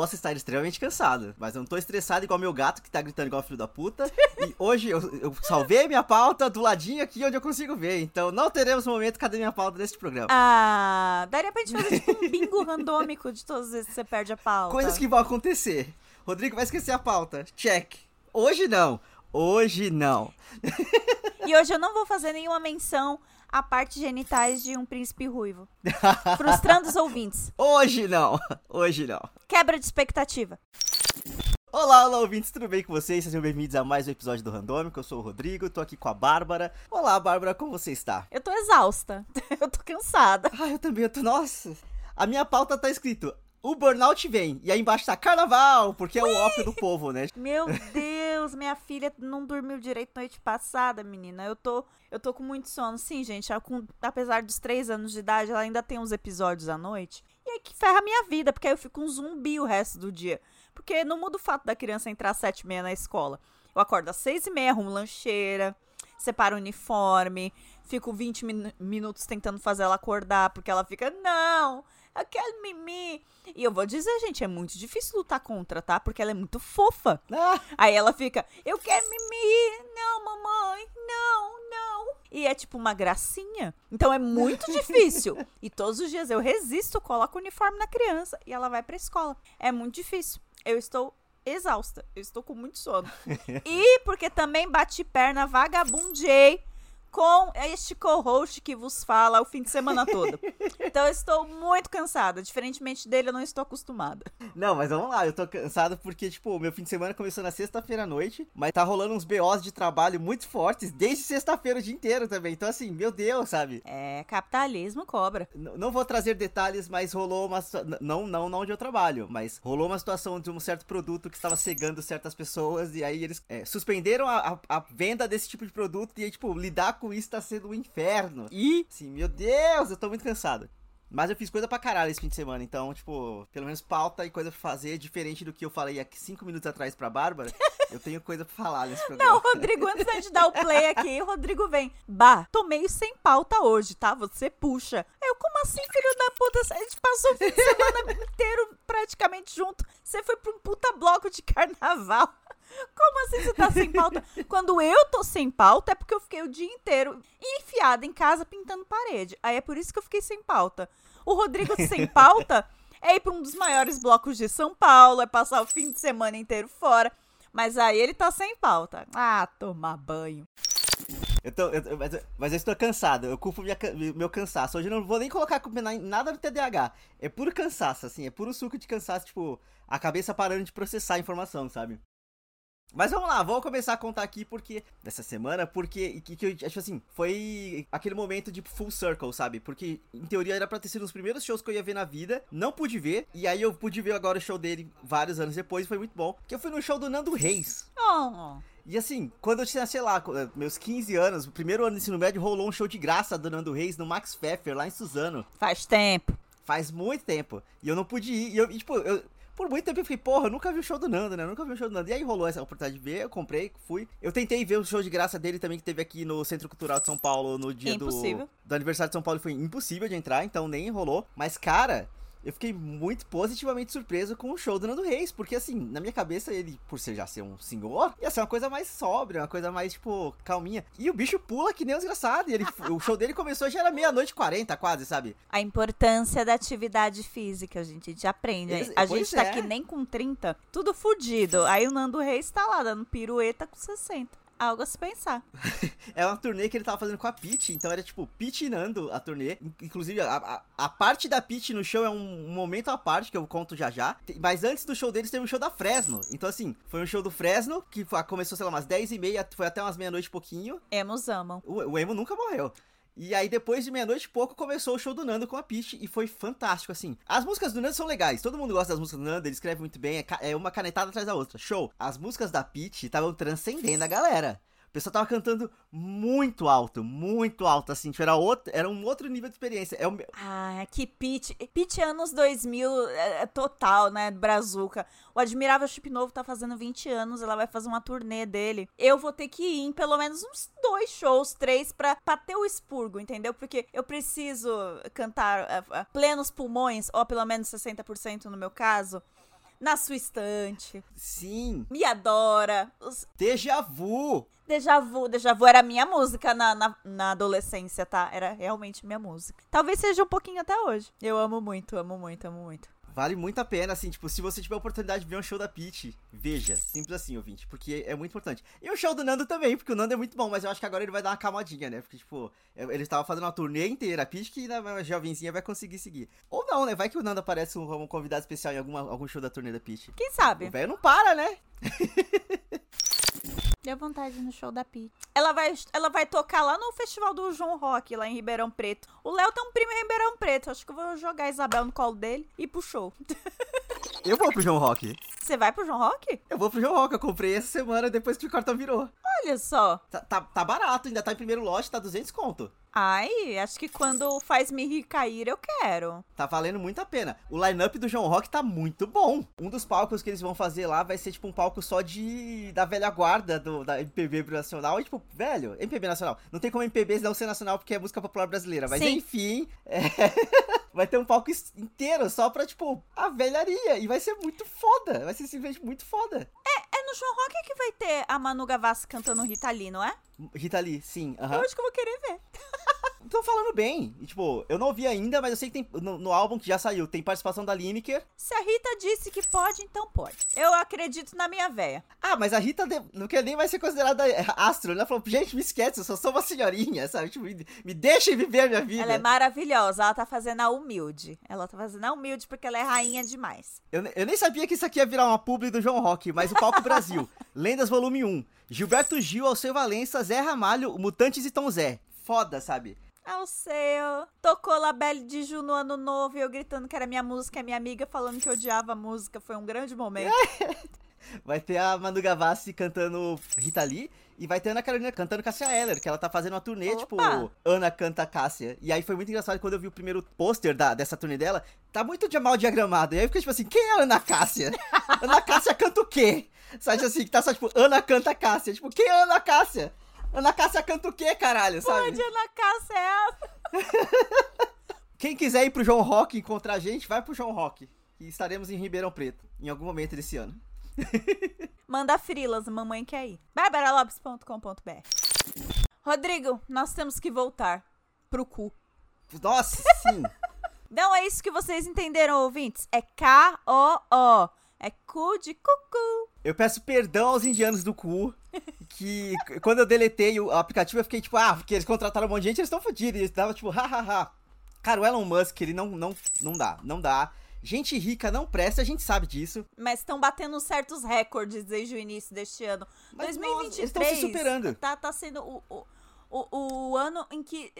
eu posso estar extremamente cansado, mas eu não tô estressado igual meu gato que tá gritando igual filho da puta. e hoje eu, eu salvei minha pauta do ladinho aqui onde eu consigo ver. Então não teremos momento cadê minha pauta neste programa. Ah, daria pra gente fazer tipo um bingo randômico de todas as vezes que você perde a pauta. Coisas que vão acontecer. Rodrigo vai esquecer a pauta. Check. Hoje não. Hoje não. e hoje eu não vou fazer nenhuma menção a partes genitais de um príncipe ruivo. Frustrando os ouvintes. Hoje não. Hoje não. Quebra de expectativa. Olá, olá, ouvintes, tudo bem com vocês? Sejam bem-vindos a mais um episódio do Randômico. Eu sou o Rodrigo, tô aqui com a Bárbara. Olá, Bárbara, como você está? Eu tô exausta. Eu tô cansada. Ah, eu também, eu tô. Nossa! A minha pauta tá escrito o burnout vem. E aí embaixo tá carnaval, porque é o ópio do povo, né? Meu Deus, minha filha não dormiu direito noite passada, menina. Eu tô, eu tô com muito sono. Sim, gente, com, apesar dos três anos de idade, ela ainda tem uns episódios à noite. E aí que ferra a minha vida, porque aí eu fico um zumbi o resto do dia. Porque não muda o fato da criança entrar às sete e meia na escola. Eu acordo às seis e meia, arrumo lancheira, separo o uniforme, fico 20 min minutos tentando fazer ela acordar, porque ela fica, não, eu quero mimi. E eu vou dizer, gente, é muito difícil lutar contra, tá? Porque ela é muito fofa. Ah. Aí ela fica, eu quero mimi. Não, mamãe, não, não. E é tipo uma gracinha. Então é muito difícil. E todos os dias eu resisto, coloco o uniforme na criança e ela vai pra escola. É muito difícil. Eu estou exausta. Eu estou com muito sono. e porque também bati perna, vagabundei com este co-host que vos fala o fim de semana todo. então eu estou muito cansada. Diferentemente dele, eu não estou acostumada. Não, mas vamos lá, eu tô cansado porque, tipo, meu fim de semana começou na sexta-feira à noite, mas tá rolando uns BOs de trabalho muito fortes desde sexta-feira o dia inteiro também. Então, assim, meu Deus, sabe? É, capitalismo cobra. N não vou trazer detalhes, mas rolou uma. Não, não, não onde eu trabalho, mas rolou uma situação de um certo produto que estava cegando certas pessoas e aí eles é, suspenderam a, a, a, venda desse tipo de produto e aí, tipo, lidar com isso tá sendo um inferno. E, sim, meu Deus, eu tô muito cansado. Mas eu fiz coisa pra caralho esse fim de semana, então, tipo, pelo menos pauta e coisa pra fazer, diferente do que eu falei aqui cinco minutos atrás pra Bárbara, eu tenho coisa pra falar nesse programa. Não, Rodrigo, antes da gente dar o play aqui, o Rodrigo vem. Bah, tô meio sem pauta hoje, tá? Você puxa. Eu, como assim, filho da puta? A gente passou o fim de semana inteiro praticamente junto. Você foi pra um puta bloco de carnaval. Como assim você tá sem pauta? Quando eu tô sem pauta é porque eu fiquei o dia inteiro enfiada em casa pintando parede. Aí é por isso que eu fiquei sem pauta. O Rodrigo sem pauta é ir pra um dos maiores blocos de São Paulo, é passar o fim de semana inteiro fora. Mas aí ele tá sem pauta. Ah, tomar banho. Eu tô, eu, mas, mas, eu estou cansado, eu culpo minha, meu cansaço. Hoje eu não vou nem colocar nada no TDAH. É puro cansaço, assim, é puro suco de cansaço, tipo, a cabeça parando de processar a informação, sabe? Mas vamos lá, vou começar a contar aqui porque dessa semana, porque que, que eu acho assim, foi aquele momento de full circle, sabe? Porque em teoria era pra ter sido os primeiros shows que eu ia ver na vida, não pude ver, e aí eu pude ver agora o show dele vários anos depois, foi muito bom. Que eu fui no show do Nando Reis. Oh. E assim, quando eu tinha, sei lá, meus 15 anos, o primeiro ano de ensino médio, rolou um show de graça do Nando Reis no Max Pfeffer, lá em Suzano. Faz tempo. Faz muito tempo. E eu não pude ir. E eu, e, tipo, eu, por muito tempo eu fiquei, porra, eu nunca vi o show do Nando, né? Eu nunca vi o show do Nando. E aí rolou essa oportunidade de ver, eu comprei, fui. Eu tentei ver o show de graça dele também, que teve aqui no Centro Cultural de São Paulo no dia do, do aniversário de São Paulo. Foi impossível de entrar, então nem rolou. Mas, cara, eu fiquei muito positivamente surpreso com o show do Nando Reis, porque assim, na minha cabeça ele, por ser já ser um senhor, ia ser uma coisa mais sóbria, uma coisa mais, tipo, calminha. E o bicho pula que nem um desgraçado, e ele, o show dele começou já era meia-noite e quarenta quase, sabe? A importância da atividade física, gente, a gente aprende. Ex a gente tá é. aqui nem com 30, tudo fudido. Aí o Nando Reis tá lá dando pirueta com 60 algo a se pensar. é uma turnê que ele tava fazendo com a Peach, então era tipo Peach Nando a turnê. Inclusive, a, a, a parte da Peach no show é um, momento à parte que eu conto já já. Mas antes do show deles teve um show da Fresno. Então, assim, foi um show do Fresno que começou, sei lá, umas 10 e meia, foi até umas meia-noite pouquinho. Emos amam. O, o Emo nunca morreu. E aí, depois de meia-noite pouco, começou o show do Nando com a Peach e foi fantástico, assim. As músicas do Nando são legais, todo mundo gosta das músicas do Nando, ele escreve muito bem, é, é uma canetada atrás da outra. Show! As músicas da Peach estavam transcendendo a galera. O pessoal tava cantando muito alto, muito alto, assim, tipo, era, outro, era um outro nível de experiência. É o... Ah, que pitch. Pitch anos 2000 é, é total, né, Brazuca. O Admirável Chip Novo tá fazendo 20 anos, ela vai fazer uma turnê dele. Eu vou ter que ir em pelo menos uns dois shows, três, pra, pra ter o expurgo, entendeu? Porque eu preciso cantar uh, uh, plenos pulmões, ou pelo menos 60% no meu caso Na sua estante. Sim. Me adora. Os... Deja vu. Deja vu. Deja vu era minha música na, na, na, adolescência, tá? Era realmente minha música. Talvez seja um pouquinho até hoje. Eu amo muito, amo muito, amo muito. Vale muito a pena, assim, tipo, se você tiver a oportunidade de ver um show da Peach, veja. Simples assim, ouvinte, porque é muito importante. E o show do Nando também, porque o Nando é muito bom, mas eu acho que agora ele vai dar uma camadinha, né? Porque, tipo, é, ele estava fazendo uma turnê inteira, a Peach que na jovenzinha vai conseguir seguir. Ou não, né? Vai que o Nando aparece como um convidado especial em alguma, algum show da turnê da Peach. Quem sabe? O velho não para, né? Deu vontade no show da Pi. Ela vai, ela vai tocar lá no festival do João Rock, lá em Ribeirão Preto. O Léo tem um primo em Ribeirão Preto. Acho que eu vou jogar a Isabel no colo dele e pro show. Eu vou pro João Rock. Você vai pro João Rock? Eu vou pro João Rock. Eu comprei essa semana depois que o cartão virou. Olha só. Tá, tá, tá barato, ainda tá em primeiro lote, tá 200 conto. Ai, acho que quando faz me rir cair, eu quero. Tá valendo muito a pena. O line-up do João Rock tá muito bom. Um dos palcos que eles vão fazer lá vai ser tipo um palco só de da velha guarda do, da MPB nacional. E tipo, velho, MPB nacional. Não tem como MPB não ser nacional porque é música popular brasileira. Mas Sim. enfim, é... vai ter um palco inteiro só pra, tipo, a velharia. E vai ser muito foda. Vai ser simplesmente muito foda. É, é no João Rock que vai ter a Manu Gavassi cantando Rita Lee, não é? Rita Lee, sim. Uhum. Eu acho que eu vou querer ver. Estão falando bem. E, tipo, eu não ouvi ainda, mas eu sei que tem. No, no, álbum que já saiu, tem participação da Lineker. Se a Rita disse que pode, então pode. Eu acredito na minha véia. Ah, mas a Rita não quer nem vai ser considerada astro. Ela falou, gente, me esquece, eu só sou uma senhorinha, sabe? Tipo, me, me deixem viver a minha vida. Ela é maravilhosa, ela tá fazendo a humilde. Ela tá fazendo a humilde porque ela é rainha demais. Eu, eu nem sabia que isso aqui ia virar uma publi do João Rock, mas o Palco Brasil. Lendas Volume 1. Gilberto Gil, Alceu Valença, Zé Ramalho, Mutantes e Tom Zé. Foda, sabe? Alceu. Tocou Labelle de Ju no ano novo e eu gritando que era minha música, minha amiga falando que odiava a música. Foi um grande momento. vai ter a Manu Gavassi cantando Rita Lee e vai ter a Ana Carolina cantando Cássia Eller, que ela tá fazendo uma turnê, Opa. tipo, Ana canta Cássia. E aí foi muito engraçado quando eu vi o primeiro pôster dessa turnê dela, tá muito mal diagramado. E aí eu fiquei tipo assim, quem é Ana Cássia? Ana Cássia canta o quê? Sabe assim, que tá só tipo, Ana canta Cássia. Tipo, quem é Ana Cássia? Ana Cássia canta o quê, caralho, sabe? Pode, Ana Cássia é Quem quiser ir pro João Rock encontrar a gente, vai pro João Rock. E estaremos em Ribeirão Preto, em algum momento desse ano. Manda frilas, mamãe quer ir. barbaralopes.com.br Rodrigo, nós temos que voltar pro cu. Nossa, sim. Não é isso que vocês entenderam, ouvintes. É K-O-O. É cu de cucu. Eu peço perdão aos indianos do cu. Que quando eu deletei o aplicativo, eu fiquei tipo, ah, porque eles contrataram um monte de gente, eles estão fodidos. Eles estavam tipo, hahaha. Cara, o Elon Musk, ele não, não, não dá, não dá. Gente rica não presta, a gente sabe disso. Mas estão batendo certos recordes desde o início deste ano. Mas 2023 nossa, eles estão se superando. Tá, tá sendo o, o, o, o ano em que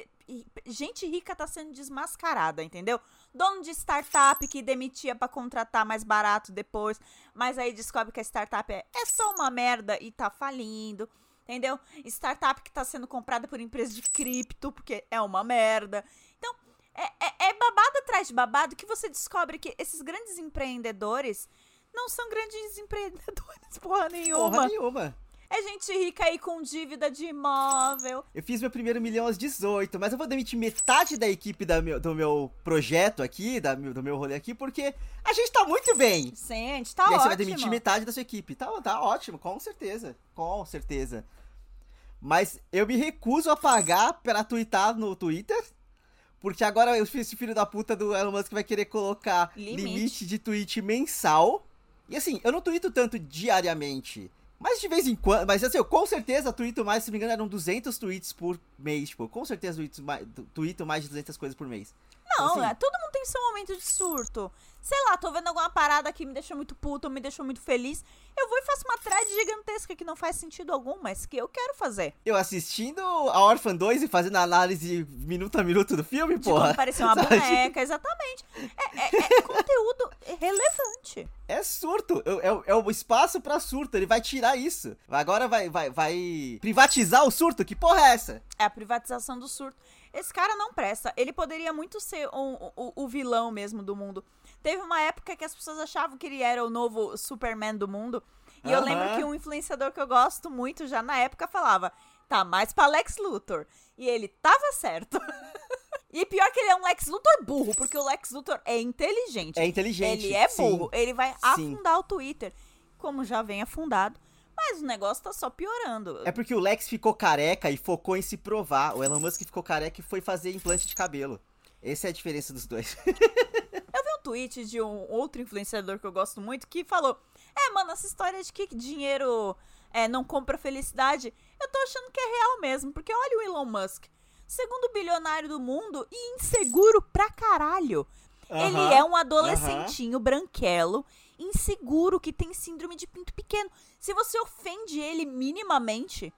gente rica tá sendo desmascarada, entendeu? Dono de startup que demitia para contratar mais barato depois, mas aí descobre que a startup é, é só uma merda e tá falindo. Entendeu? Startup que tá sendo comprada por empresa de cripto, porque é uma merda. Então, é, é, é babado atrás de babado que você descobre que esses grandes empreendedores não são grandes empreendedores, porra nenhuma. Porra nenhuma. É gente rica aí com dívida de imóvel. Eu fiz meu primeiro milhão aos 18, mas eu vou demitir metade da equipe da meu, do meu projeto aqui, da, do meu rolê aqui, porque a gente tá muito bem. Sim, a gente tá e ótimo. E aí você vai demitir metade da sua equipe. Tá, tá ótimo, com certeza. Com certeza. Mas eu me recuso a pagar pra twittar no Twitter. Porque agora esse filho da puta do Elon Musk vai querer colocar limite, limite de tweet mensal. E assim, eu não tweeto tanto diariamente. Mas de vez em quando. Mas assim, eu com certeza tweeto mais, se não me engano, eram 200 tweets por mês. Tipo, com certeza tweeto mais, tweeto mais de 200 coisas por mês. Não, assim, é, todo mundo tem seu momento de surto. Sei lá, tô vendo alguma parada que me deixou muito puto ou me deixou muito feliz. Eu vou e faço uma thread gigantesca que não faz sentido algum, mas que eu quero fazer. Eu assistindo a Orphan 2 e fazendo análise minuto a minuto do filme, de porra. Parecia uma boneca, exatamente. É, é, é conteúdo relevante. É surto. É, é, é o espaço pra surto. Ele vai tirar isso. Agora vai, vai, vai privatizar o surto. Que porra é essa? É a privatização do surto. Esse cara não presta. Ele poderia muito ser um, o, o vilão mesmo do mundo. Teve uma época que as pessoas achavam que ele era o novo Superman do mundo. E uhum. eu lembro que um influenciador que eu gosto muito já na época falava: tá mais pra Lex Luthor. E ele tava certo. E pior que ele é um Lex Luthor burro, porque o Lex Luthor é inteligente. É inteligente. Ele é sim. burro. Ele vai Sim. afundar o Twitter. Como já vem afundado. Mas o negócio tá só piorando. É porque o Lex ficou careca e focou em se provar. O Elon Musk ficou careca e foi fazer implante de cabelo. Essa é a diferença dos dois. Eu vi um tweet de um outro influenciador que eu gosto muito que falou: É, mano, essa história de que dinheiro é, não compra felicidade, eu tô achando que é real mesmo. Porque olha o Elon Musk. Segundo bilionário do mundo e inseguro pra caralho. Ele Aham, é um adolescentinho branquelo, inseguro, que tem síndrome de pinto pequeno. Se você ofende ele minimamente,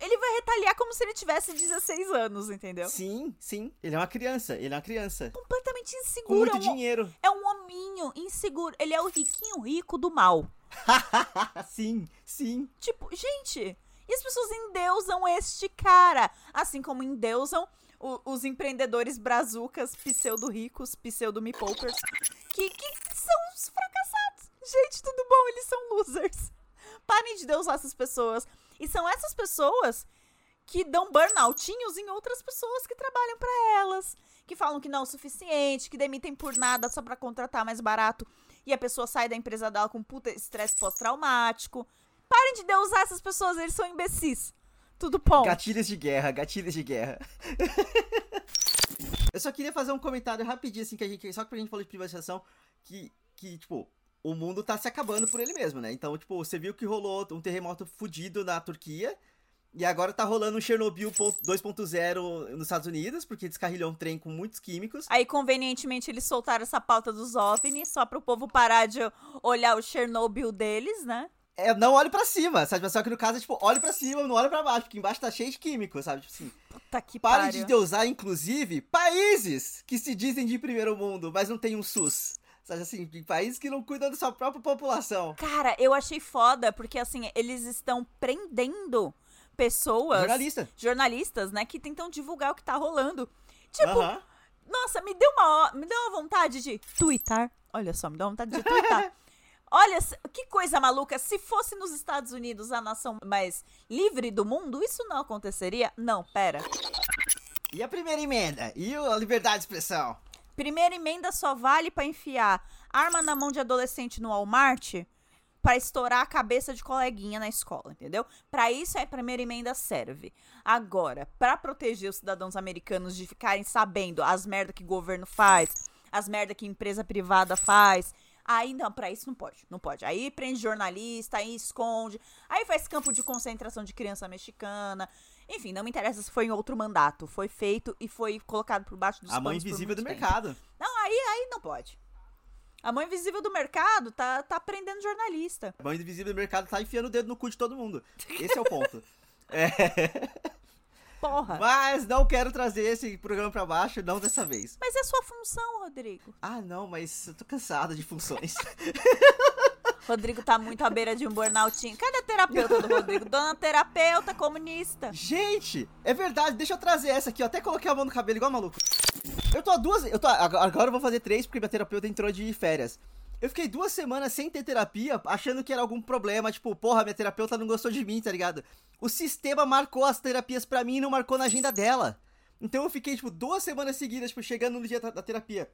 ele vai retaliar como se ele tivesse 16 anos, entendeu? Sim, sim. Ele é uma criança. Ele é uma criança. Completamente Com inseguro. muito é um- dinheiro. É um hominho inseguro. Ele é o riquinho rico do mal. sim, sim. Tipo, gente, e as pessoas endeusam este cara. Assim como endeusam o- os empreendedores brazucas, pseudo-ricos, pseudo-me-poupers, que, que são os fracassados. Gente, tudo bom, eles são losers. Parem de deusar essas pessoas. E são essas pessoas que dão burnoutinhos em outras pessoas que trabalham pra elas. Que falam que não é o suficiente, que demitem por nada só pra contratar mais barato. E a pessoa sai da empresa dela com puta estresse pós-traumático. Parem de deusar essas pessoas, eles são imbecis. Tudo bom. Gatilhos de guerra, gatilhos de guerra. Eu só queria fazer um comentário rapidinho, assim, que a gente. Só que a gente falou de privatização, que, que, tipo, o mundo tá se acabando por ele mesmo, né? Então, tipo, você viu que rolou um terremoto fudido na Turquia. E agora tá rolando um Chernobyl ponto- 2.0 nos Estados Unidos, porque descarrilhou um trem com muitos químicos. Aí, convenientemente, eles soltaram essa pauta dos OVNIs só pro povo parar de olhar o Chernobyl deles, né? É, não olhe pra cima, sabe? Só que no caso é tipo, olhe pra cima, não olhe pra baixo, porque embaixo tá cheio de químicos, sabe? Tipo assim. Puta que Pare pariu. de deusar, inclusive, países que se dizem de primeiro mundo, mas não tem um SUS. Sabe assim, de países que não cuidam da sua própria população. Cara, eu achei foda, porque assim, eles estão prendendo pessoas. Jornalista. jornalistas, né, que tentam divulgar o que tá rolando. Tipo, Aham. nossa, me deu uma me deu uma vontade de twittar. Olha só, me deu uma vontade de twittar. Olha, que coisa maluca. Se fosse nos Estados Unidos a nação mais livre do mundo, isso não aconteceria? Não, pera. E a primeira emenda? E a liberdade de expressão? Primeira emenda só vale pra enfiar arma na mão de adolescente no Walmart pra estourar a cabeça de coleguinha na escola, entendeu? Pra isso a primeira emenda serve. Agora, pra proteger os cidadãos americanos de ficarem sabendo as merda que o governo faz, as merda que empresa privada faz, aí não, pra isso não pode, não pode. Aí prende jornalista, aí esconde, aí faz campo de concentração de criança mexicana. Enfim, não me interessa se foi em outro mandato. Foi feito e foi colocado por baixo dos A por invisível do tempo. mercado. Não, aí, aí não pode. A mão invisível do mercado tá, tá prendendo jornalista. A mão invisível do mercado tá enfiando o dedo no cu de todo mundo. Esse é o ponto. É, Porra. mas não quero trazer esse programa pra baixo, não dessa vez. Mas é sua função, Rodrigo. Ah, não, mas eu tô cansado de funções. Rodrigo tá muito à beira de um burnoutinho. Cadê a terapeuta do Rodrigo? Dona terapeuta comunista. Gente, é verdade, deixa eu trazer essa aqui, eu até coloquei a mão no cabelo igual maluco. Eu tô há duas. Eu tô, agora eu vou fazer três porque minha terapeuta entrou de férias. Eu fiquei duas semanas sem ter terapia, achando que era algum problema, tipo, porra, minha terapeuta não gostou de mim, tá ligado? O sistema marcou as terapias pra mim e não marcou na agenda dela. Então eu fiquei, tipo, duas semanas seguidas, tipo, chegando no dia da terapia.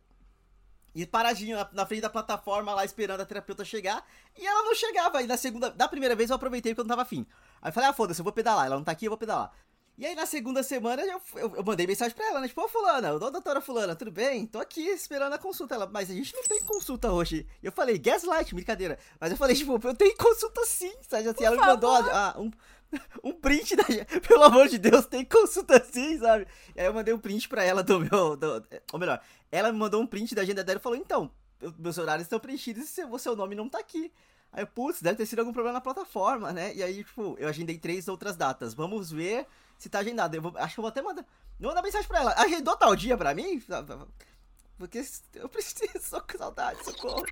E paradinho na, na frente da plataforma lá esperando a terapeuta chegar. E ela não chegava. E na segunda. Da primeira vez eu aproveitei porque eu não tava afim. Aí eu falei, ah, foda-se, eu vou pedalar. Ela não tá aqui, eu vou pedalar. E aí na segunda semana eu, eu, eu mandei mensagem pra ela, né? Tipo, ô fulana, ô doutora fulana, tudo bem? Tô aqui esperando a consulta. Ela, mas a gente não tem consulta hoje. Eu falei, gaslight, brincadeira. Mas eu falei, tipo, eu tenho consulta sim, sabe? Assim, ela me mandou ah, um, um print da. Pelo amor de Deus, tem consulta sim, sabe? E aí eu mandei um print pra ela do meu. Do, ou melhor, ela me mandou um print da agenda dela e falou, então, eu- meus horários estão preenchidos e o seu nome não tá aqui. Aí putz, deve ter sido algum problema na plataforma, né? E aí, tipo, eu agendei três outras datas. Vamos ver se tá agendado. Eu vou- acho que eu vou até mandar. Vou mandar mensagem pra ela. Agendou tal dia pra mim? Porque eu preciso, tô com saudade, socorro.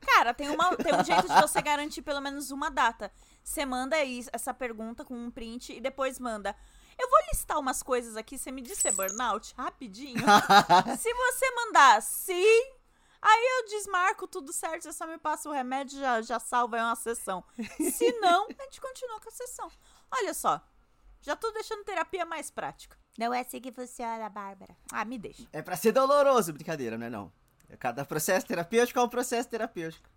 Cara, tem, uma, tem um jeito de você garantir pelo menos uma data. Você manda isso- essa pergunta com um print e depois manda. Eu vou listar umas coisas aqui, você me diz se é burnout? Rapidinho. se você mandar sim, aí eu desmarco tudo certo, você só me passa o remédio já já salva aí uma sessão. Se não, a gente continua com a sessão. Olha só, já tô deixando terapia mais prática. Não é assim que funciona, Bárbara. Ah, me deixa. É pra ser doloroso, brincadeira, não é não. Cada processo terapêutico é um processo terapêutico.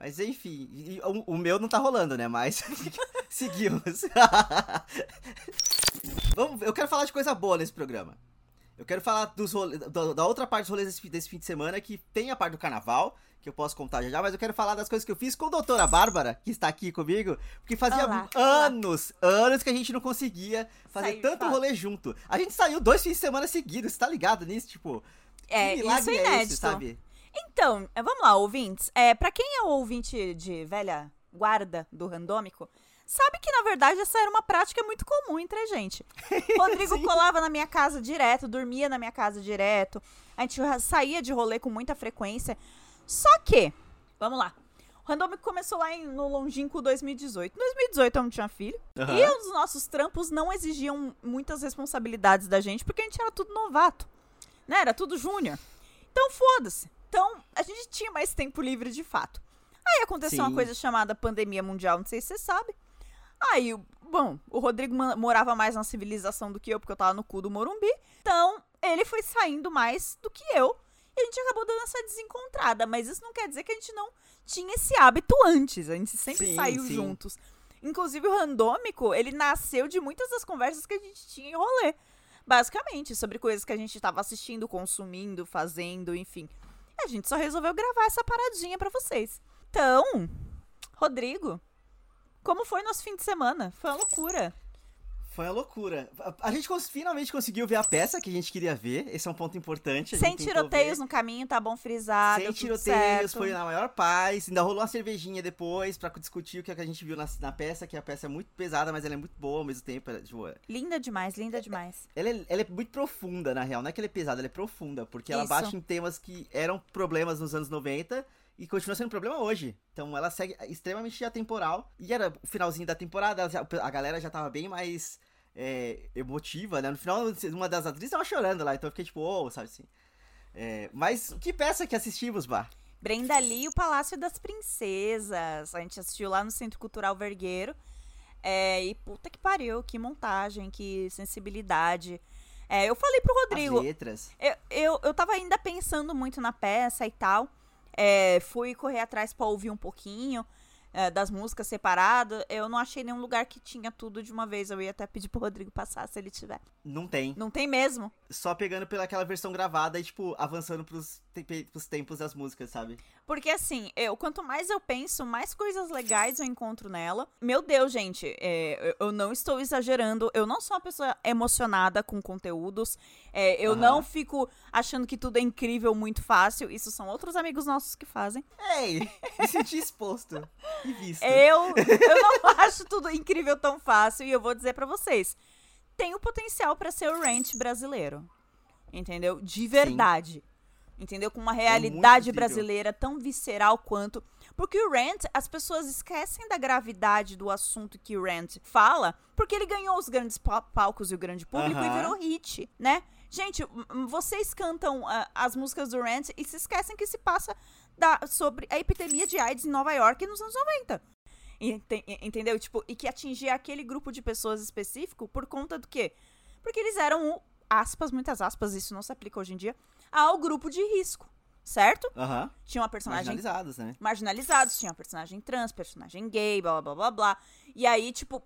Mas enfim, o, o meu não tá rolando, né? Mas seguimos. Vamos, eu quero falar de coisa boa nesse programa. Eu quero falar dos role- da, da outra parte dos rolês desse, desse fim de semana, que tem a parte do carnaval, que eu posso contar já já, mas eu quero falar das coisas que eu fiz com a doutora Bárbara, que está aqui comigo, porque fazia Olá, olá. anos, anos que a gente não conseguia fazer Sair, tanto fato. rolê junto. A gente saiu dois fins de semana seguidos, você tá ligado nisso? Tipo, É, que isso milagre é é inédito. esse, sabe? Então, é, vamos lá, ouvintes. É, para quem é o ouvinte de velha guarda do randômico, sabe que na verdade essa era uma prática muito comum entre a gente. Rodrigo colava na minha casa direto, dormia na minha casa direto. A gente saía de rolê com muita frequência. Só que, vamos lá. O randômico começou lá em- no longínquo 2018. Em 2018 eu não tinha filho. Aham. E os nossos trampos não exigiam muitas responsabilidades da gente, porque a gente era tudo novato. Né? Era tudo júnior. Então, foda-se. Então, a gente tinha mais tempo livre de fato. Aí aconteceu uma Sim. coisa chamada pandemia mundial, não sei se você sabe. Aí, bom, o Rodrigo morava mais na civilização do que eu, porque eu tava no cu do Morumbi. Então, ele foi saindo mais do que eu. E a gente acabou dando essa desencontrada. Mas isso não quer dizer que a gente não tinha esse hábito antes. A gente sempre Sim, saiu sim. juntos. Inclusive, o randômico, ele nasceu de muitas das conversas que a gente tinha em rolê. Basicamente, sobre coisas que a gente tava assistindo, consumindo, fazendo, enfim. A gente só resolveu gravar essa paradinha pra vocês. Então, Rodrigo, como foi nosso fim de semana? Foi uma loucura. Foi uma loucura. A, a gente finalmente conseguiu ver a peça que a gente queria ver. Esse é um ponto importante. a Sem tiroteios no caminho, tá bom frisado. Sem tiroteios, certo. foi na maior paz. Ainda rolou uma cervejinha depois pra discutir o que a gente viu na, na peça, que a peça é muito pesada, mas ela é muito boa ao mesmo tempo. Ela, tipo, Linda demais, linda demais. ela, é, ela é muito profunda, na real. Não é que ela é pesada, ela é profunda. Porque ela Isso. bate em temas que eram problemas nos anos 90 e continua sendo problema hoje. Então ela segue extremamente atemporal. E era o finalzinho da temporada, a galera já tava bem mais é, emotiva, né? No final, uma das atrizes tava chorando lá, então eu fiquei tipo, oh, sabe assim. É, mas que peça que assistimos, Bar? Brenda Lee e o Palácio das Princesas. A gente assistiu lá no Centro Cultural Vergueiro. É, e puta que pariu, que montagem, que sensibilidade. É, eu falei pro As Rodrigo, letras. Eu, eu, eu tava ainda pensando muito na peça e tal. É, fui correr atrás pra ouvir um pouquinho é, das músicas separadas. Eu não achei nenhum lugar que tinha tudo de uma vez. Eu ia até pedir pro Rodrigo passar se ele tiver. Não tem. Não tem mesmo. Só pegando pelaquela versão gravada e, tipo, avançando pros, tempe- pros tempos das músicas, sabe? Porque assim, eu, quanto mais eu penso, mais coisas legais eu encontro nela. Meu Deus, gente, é, eu não estou exagerando. Eu não sou uma pessoa emocionada com conteúdos. É, eu Aham. não fico achando que tudo é incrível muito fácil. Isso são outros amigos nossos que fazem. Ei, me senti exposto e visto. Eu, eu não acho tudo incrível tão fácil e eu vou dizer pra vocês, tem o potencial pra ser o Ranch brasileiro. Entendeu? De verdade. Entendeu? Com uma realidade incrível. brasileira tão visceral quanto. Porque o Rant, as pessoas esquecem da gravidade do assunto que o Rant fala, porque ele ganhou os grandes pa- palcos e o grande público e Aham. virou hit, né? Gente, vocês cantam ah, as músicas do Rant e se esquecem que se passa da- sobre a epidemia de AIDS em Nova York nos anos 90. Ente- Entendeu? Tipo, e que atingia aquele grupo de pessoas específico por conta do quê? Porque eles eram o, aspas, muitas aspas, isso não se aplica hoje em dia, ao grupo de risco, certo? Tinha uma personagem Marginalizados, né? marginalizados, tinha personagem trans, personagem gay, blá blá blá blá blá. E aí, tipo,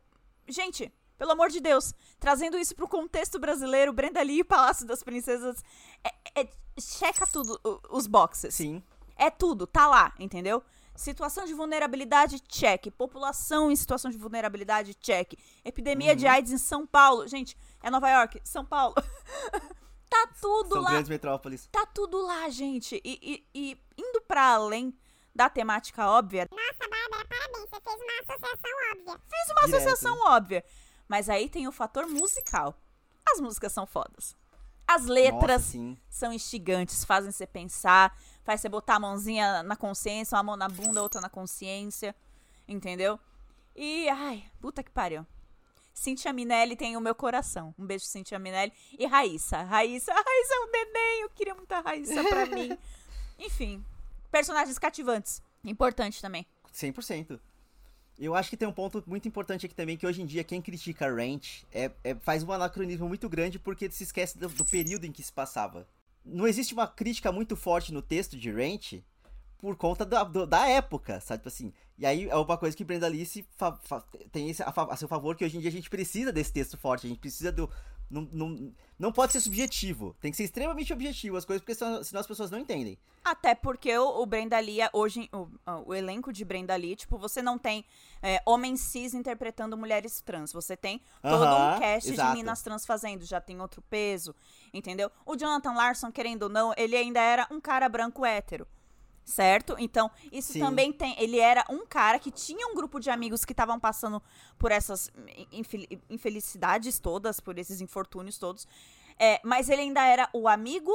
gente, pelo amor de Deus, trazendo isso pro contexto brasileiro, Brenda Lee e Palácio das Princesas, é, é- checa tudo, os boxes. Sim. É tudo, tá lá, entendeu? Situação de vulnerabilidade, check. População em situação de vulnerabilidade, check. Epidemia Uhum. de AIDS em São Paulo. Gente, é Nova York, São Paulo. tá tudo São lá. grandes metrópoles. Tá tudo lá, gente. E, e- e indo pra além da temática óbvia, Nossa, Bárbara, parabéns, você fez uma associação óbvia. fiz uma Direto. associação óbvia. Mas aí tem o fator musical. As músicas são fodas. As letras Nossa, são instigantes, fazem você pensar, faz você botar a mãozinha na consciência, uma mão na bunda, outra na consciência, entendeu? E, ai, puta que pariu. Cintia Minelli tem o meu coração. Um beijo, Cintia Minelli. E Raíssa. Raíssa, Raíssa é um neném, eu queria muita Raíssa pra mim. Enfim, personagens cativantes. Importante também. 100%. Eu acho que tem um ponto muito importante aqui também, que hoje em dia quem critica Ranch é, é- faz um anacronismo muito grande porque se esquece do, do período em que se passava. Não existe uma crítica muito forte no texto de Ranch por conta da, do- da época, sabe? Tipo assim, e aí é uma coisa que Brenda Alice tem a, a seu favor, que hoje em dia a gente precisa desse texto forte, a gente precisa do... Não, não, não pode ser subjetivo, tem que ser extremamente objetivo as coisas, porque senão, senão as pessoas não entendem. Até porque o, o Brenda Lee, hoje, o, o elenco de Brenda Lee, tipo, você não tem é, homens cis interpretando mulheres trans. Você tem todo Aham, um cast exato. de minas trans fazendo, já tem outro peso, entendeu? O Jonathan Larson, querendo ou não, ele ainda era um cara branco hétero. Certo? Então, isso Sim. também tem. Ele era um cara que tinha um grupo de amigos que estavam passando por essas infel- infelicidades todas, por esses infortúnios todos. É, mas ele ainda era o amigo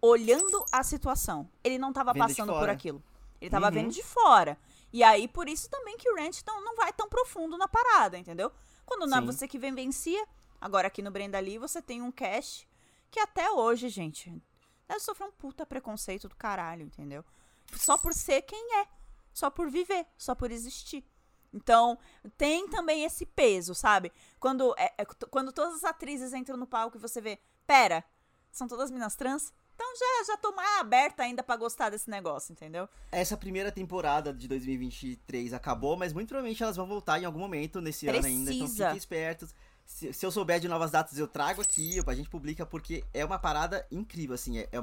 olhando a situação. Ele não tava Vendo de passando por aquilo. Ele tava Uhum. vendo de fora. E aí, por isso também que o Ranch não, não vai tão profundo na parada, entendeu? Quando não é você que vivencia, agora aqui no Brenda Lee você tem um cast que até hoje, gente, deve sofrer um puta preconceito do caralho, entendeu? Só por ser quem é. Só por viver, só por existir. Então, tem também esse peso, sabe? Quando, é- é- quando todas as atrizes entram no palco e você vê, pera, são todas minas trans? Então já, já tô mais aberta ainda pra gostar desse negócio, entendeu? Essa primeira temporada de 2023 acabou, mas muito provavelmente elas vão voltar em algum momento nesse ano ainda. Então Precisa. fiquem espertos. Se, se eu souber de novas datas, eu trago aqui, a gente publica, porque é uma parada incrível, assim. É, é,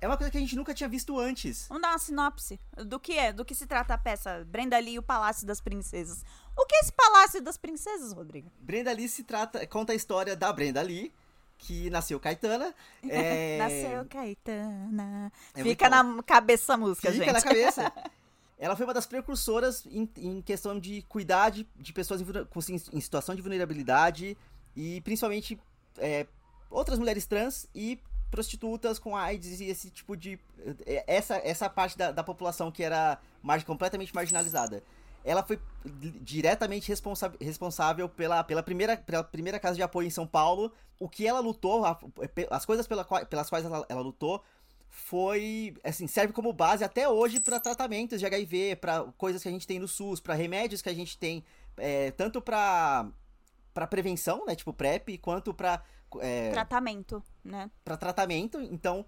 é uma coisa que a gente nunca tinha visto antes. Vamos dar uma sinopse do que é, do que se trata a peça Brenda Lee e o Palácio das Princesas. O que é esse Palácio das Princesas, Rodrigo? Brenda Lee se trata, conta a história da Brenda Lee, que nasceu Caetana. é, Nasceu Caetana. É Fica na cabeça essa música, Fica gente. na cabeça. Ela foi uma das precursoras em, em questão de cuidar de, de pessoas em, em situação de vulnerabilidade e principalmente é, outras mulheres trans e prostitutas com AIDS e esse tipo de. é, Essa, essa parte da, da população que era mar- completamente marginalizada. Ela foi di- diretamente responsa- responsável pela, pela, primeira, pela primeira casa de apoio em São Paulo. O que ela lutou, a- pe- as coisas pela pelas quais ela, ela lutou, foi assim serve como base até hoje para tratamentos de HIV, para coisas que a gente tem no SUS, para remédios que a gente tem é, tanto para para prevenção, né, tipo PrEP, quanto para é, Tratamento, né? para tratamento. Então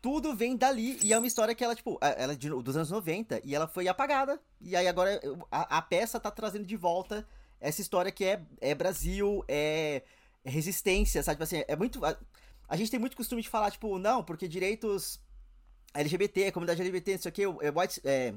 tudo vem dali e é uma história que ela tipo a- ela é de- dos anos 90 e ela foi apagada e aí agora a, a peça tá trazendo de volta essa história que é é Brasil, é é resistência, sabe? Tipo assim, é muito a, a gente tem muito costume de falar tipo, não, porque direitos LGBT, comunidade LGBT, não sei o que, é white, é,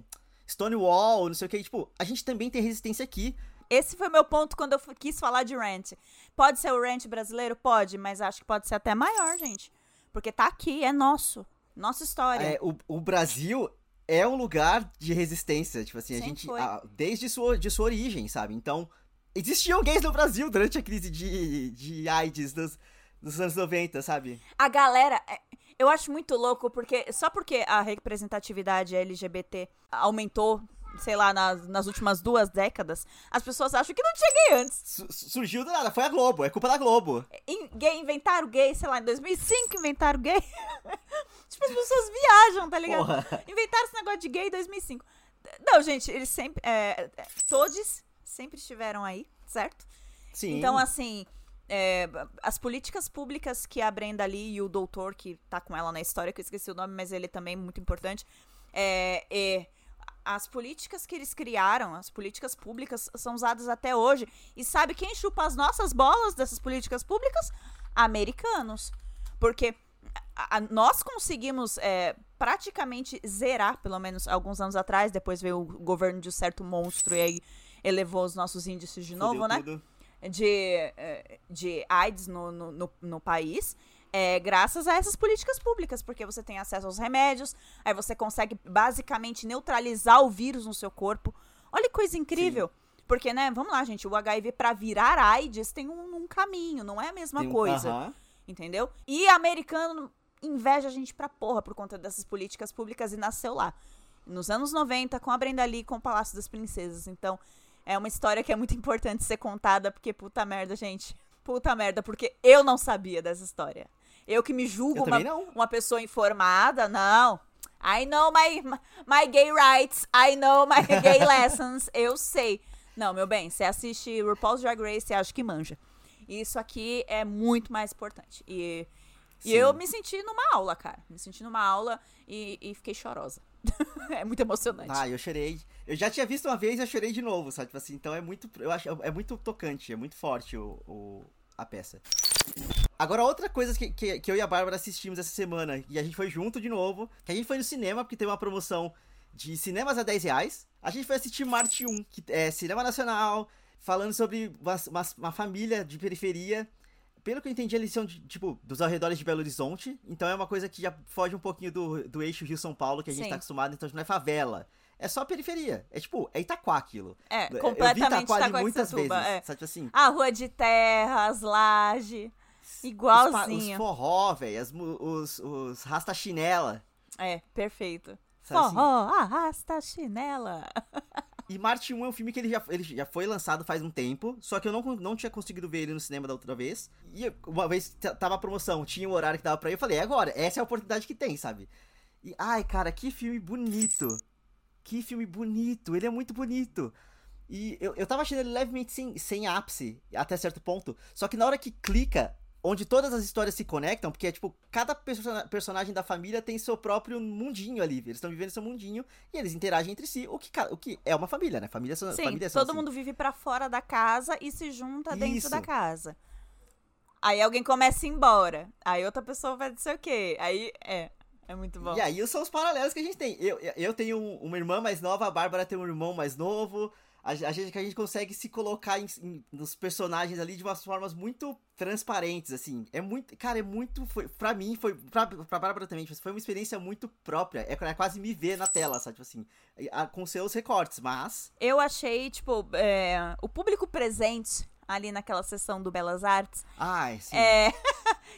Stonewall, não sei o que, tipo, a gente também tem resistência aqui. Esse foi meu ponto quando eu quis falar de rant. Pode ser o rant brasileiro? Pode, mas acho que pode ser até maior, gente. Porque tá aqui, é nosso. Nossa história. É, o, o Brasil é um lugar de resistência, tipo assim, a gente, a- desde sua, de sua origem, sabe? Então, existiam gays no Brasil durante a crise de, de AIDS dos, dos anos 90, sabe? A galera. é, Eu acho muito louco, porque. Só porque a representatividade LGBT aumentou, sei lá, nas, nas últimas duas décadas, as pessoas acham que não tinha gay antes. Su- surgiu do nada, foi a Globo, é culpa da Globo. In- gay, inventaram gay, sei lá, em 2005 inventaram gay. tipo, as pessoas viajam, tá ligado? Porra. Inventaram esse negócio de gay em 2005. Não, gente, eles sempre. É, é, todos sempre estiveram aí, certo? Sim. Então, assim, é, as políticas públicas que a Brenda Lee e o doutor, que tá com ela na história, que eu esqueci o nome, mas ele também é muito importante, é, é, as políticas que eles criaram, as políticas públicas, são usadas até hoje. E sabe quem chupa as nossas bolas dessas políticas públicas? Americanos. Porque a- a- nós conseguimos é, praticamente zerar, pelo menos alguns anos atrás, depois veio o governo de um certo monstro e aí elevou os nossos índices de novo, Fudeu né? tudo. de, eh, de AIDS no, no, no, no país. É, graças a essas políticas públicas, porque você tem acesso aos remédios, aí você consegue basicamente neutralizar o vírus no seu corpo. Olha que coisa incrível. Porque, né, vamos lá, gente, o HIV pra virar AIDS tem um, um caminho, não é a mesma Tem um- coisa Aham. entendeu? E americano inveja a gente pra porra por conta dessas políticas públicas e nasceu lá. Nos anos 90, com a Brenda Lee com o Palácio das Princesas. Então, é uma história que é muito importante ser contada, porque puta merda, gente. Puta merda, porque eu não sabia dessa história. Eu que me julgo uma, uma pessoa informada, não. I know my, my gay rights, I know my gay lessons, eu sei. Não, meu bem, você assiste RuPaul's Drag Race, você acha que manja. Isso aqui é muito mais importante. E, e eu me senti numa aula, cara. Me senti numa aula e, e fiquei chorosa. é muito emocionante. Ah, eu chorei. Eu já tinha visto uma vez e eu chorei de novo, sabe? Tipo assim, então é muito. Eu acho, é muito tocante, é muito forte o, o- a peça. Agora, outra coisa que, que, que eu e a Bárbara assistimos essa semana, e a gente foi junto de novo, que a gente foi no cinema, porque teve uma promoção de cinemas a 10 reais. A gente foi assistir Marte 1, que é cinema nacional, falando sobre uma, uma, uma família de periferia. Pelo que eu entendi, eles são, de, tipo, dos arredores de Belo Horizonte. Então é uma coisa que já foge um pouquinho do, do eixo Rio-São Paulo, que a gente Sim. tá acostumado. Então não é favela. É só periferia. É tipo, é Itaquá aquilo. É, Eu vi completamente Itaquá ali Itaquá de muitas vezes. É. Sabe tipo assim? A rua de terra, as lajes, Os, pa- os igualzinho. forró, velho. Os, os rasta-chinela. É, perfeito. Sabe assim? Forró, arrasta a chinela. E Marte 1 é um filme que ele já, ele já foi lançado faz um tempo, só que eu não, não tinha conseguido ver ele no cinema da outra vez. E uma vez tava a promoção, tinha o horário que dava pra ir, eu falei, é agora, essa é a oportunidade que tem, sabe? E, ai, cara, que filme bonito. Que filme bonito, ele é muito bonito. E eu, eu tava achando ele levemente sem, sem ápice, até certo ponto. Só que na hora que clica, onde todas as histórias se conectam, porque é tipo, cada persona- personagem da família tem seu próprio mundinho ali. Eles estão vivendo seu mundinho e eles interagem entre si, o que, o que é uma família, né? Família, são- Sim, família são todo assim. mundo vive pra fora da casa e se junta dentro Isso. da casa. Aí alguém começa a ir embora. Aí outra pessoa vai dizer o quê? Aí, é, é muito bom. E aí são os paralelos que a gente tem. Eu, eu tenho um- uma irmã mais nova, a Bárbara tem um irmão mais novo. A, a gente, a gente consegue se colocar em- em- nos personagens ali de umas formas muito transparentes, assim. É muito. Cara, é muito. Foi, pra mim, foi. Pra, pra Bárbara também, tipo, foi uma experiência muito própria. É, é quase me ver na tela, sabe? Tipo assim. a- Com seus recortes, mas. Eu achei, tipo, é, o público presente ali naquela sessão do Belas Artes, Ai, sim. é,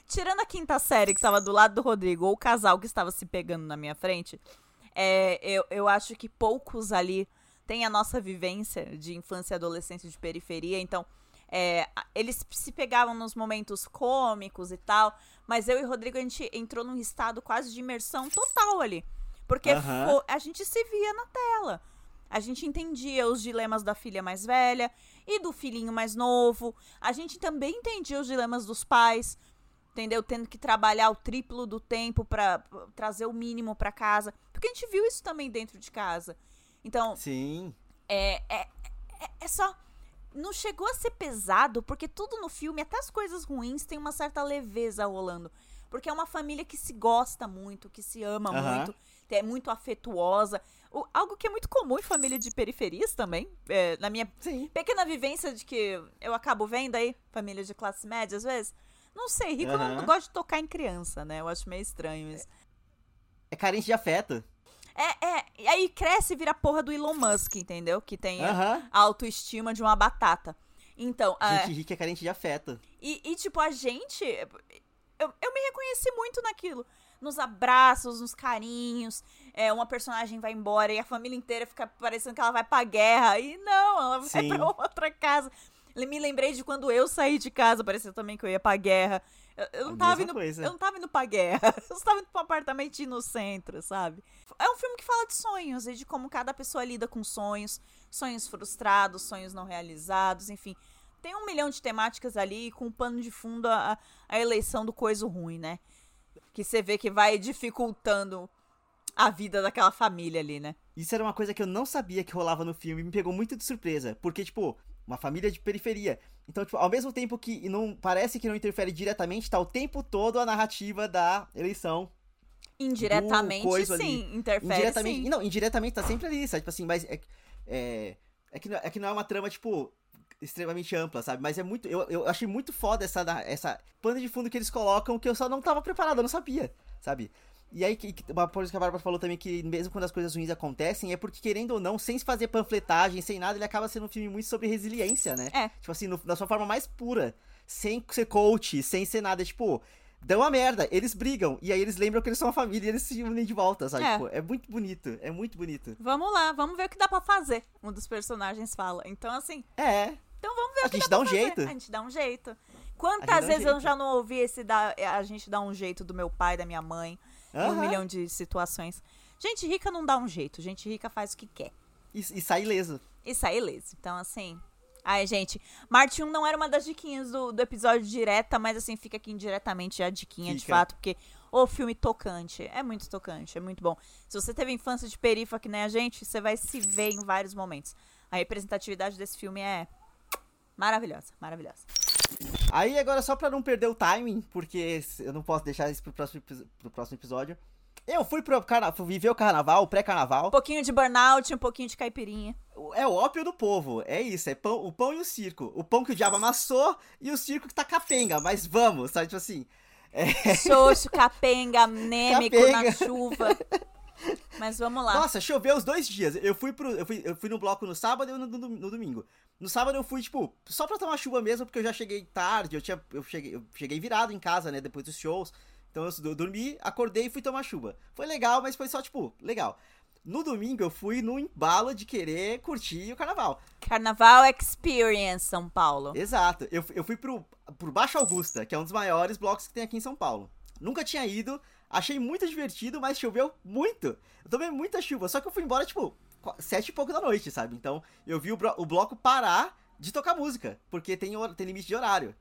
tirando a quinta série que tava do lado do Rodrigo, ou o casal que estava se pegando na minha frente, é, eu, eu acho que poucos ali têm a nossa vivência de infância e adolescência de periferia, então é, eles se pegavam nos momentos cômicos e tal, mas eu e o Rodrigo a gente entrou num estado quase de imersão total ali. Porque a gente se via na tela. A gente entendia os dilemas da filha mais velha e do filhinho mais novo. A gente também entendia os dilemas dos pais, entendeu? Tendo que trabalhar o triplo do tempo pra pra trazer o mínimo pra casa. Porque a gente viu isso também dentro de casa. Então, Sim. é, é, é, é só. Não chegou a ser pesado, porque tudo no filme, até as coisas ruins, tem uma certa leveza rolando. Porque é uma família que se gosta muito, que se ama muito, que é muito afetuosa. O- algo que é muito comum em família de periferias também. é, na minha Sim. pequena vivência de que eu acabo vendo aí, família de classe média, às vezes. Não sei, rico não, Aham. não gosta de tocar em criança, né? Eu acho meio estranho isso. É carente de afeto. É, é. E aí cresce e vira a porra do Elon Musk, entendeu? Que tem a- Aham. a autoestima de uma batata. Então, é, Gente rica é carente de afeto. e, e, tipo, a gente. Eu, eu me reconheci muito naquilo. Nos abraços, nos carinhos. É, uma personagem vai embora e a família inteira fica parecendo que ela vai pra guerra. E não, ela vai Sim. pra outra casa. Me lembrei de quando eu saí de casa, parecia também que eu ia pra guerra. Eu, eu não tava indo. coisa. Eu não tava indo pra guerra. Eu só tava indo pra um apartamentinho no centro, sabe? É um filme que fala de sonhos e de como cada pessoa lida com sonhos, sonhos frustrados, sonhos não realizados, enfim. Tem um milhão de temáticas ali com um pano de fundo a, a eleição do coisa ruim, né? Que você vê que vai dificultando a vida daquela família ali, né? Isso era uma coisa que eu não sabia que rolava no filme, me pegou muito de surpresa, porque, tipo, uma família de periferia. Então, tipo, ao mesmo tempo que não parece que não interfere diretamente, tá o tempo todo a narrativa da eleição. Indiretamente, sim, ali. interfere indiretamente. sim. Não, indiretamente tá sempre ali, sabe? Tipo assim, mas é, é, é, que, não, é que não é uma trama, tipo, extremamente ampla, sabe? Mas é muito. Eu, eu achei muito foda essa, essa pano de fundo que eles colocam que eu só não tava preparado, eu não sabia, sabe? E aí, uma coisa que a Bárbara falou também, que mesmo quando as coisas ruins acontecem, é porque, querendo ou não, sem fazer panfletagem, sem nada, ele acaba sendo um filme muito sobre resiliência, né? É. Tipo assim, no- da sua forma mais pura. Sem ser coach, sem ser nada. Tipo, dão uma merda, eles brigam. E aí eles lembram que eles são uma família e eles se unem de volta, sabe? É. Tipo, é muito bonito. É muito bonito. Vamos lá, vamos ver o que dá pra fazer. Um dos personagens fala. Então, assim, É. então vamos ver A o que gente dá dá pra um fazer. jeito. A gente dá um jeito. A Quantas dá um vezes eu jeito. já não ouvi esse da, a gente dá um jeito do meu pai, da minha mãe, em um milhão de situações. Gente rica não dá um jeito, gente rica faz o que quer. E, e sai ileso. E sai ileso. Então, assim. Ai, gente, Marte 1 não era uma das diquinhas do, do episódio direta, mas assim, fica aqui indiretamente a diquinha de Fica. fato, porque o filme tocante. É muito tocante, é muito bom. Se você teve infância de perifa que nem a gente, você vai se ver em vários momentos. A representatividade desse filme é maravilhosa, maravilhosa. Aí agora só pra não perder o timing, porque eu não posso deixar isso pro próximo, pro próximo episódio. Eu fui pro carna... fui viver o carnaval, o pré-carnaval. Um pouquinho de burnout, um pouquinho de caipirinha. É o ópio do povo, é isso, é pão, o pão e o circo. O pão que o diabo amassou e o circo que tá capenga, mas vamos, sabe, tipo assim. É... Xoxo, capenga, anêmico Capenga. na chuva. Mas vamos lá. Nossa, choveu os dois dias. Eu fui pro. Eu fui, eu fui no bloco no sábado e no, no- no domingo. No sábado eu fui, tipo, só pra tomar chuva mesmo, porque eu já cheguei tarde, eu tinha. Eu cheguei, eu cheguei virado em casa, né? Depois dos shows. Então eu, eu dormi, acordei e fui tomar chuva. Foi legal, mas foi só, tipo, legal. No domingo eu fui no embalo de querer curtir o carnaval. Carnaval Experience, São Paulo. Exato. Eu, eu fui pro, pro Baixo Augusta, que é um dos maiores blocos que tem aqui em São Paulo. Nunca tinha ido, achei muito divertido, mas choveu muito. Eu tomei muita chuva, só que eu fui embora, tipo, sete e pouco da noite, sabe? Então, eu vi o, o bloco parar de tocar música, porque tem, tem limite de horário.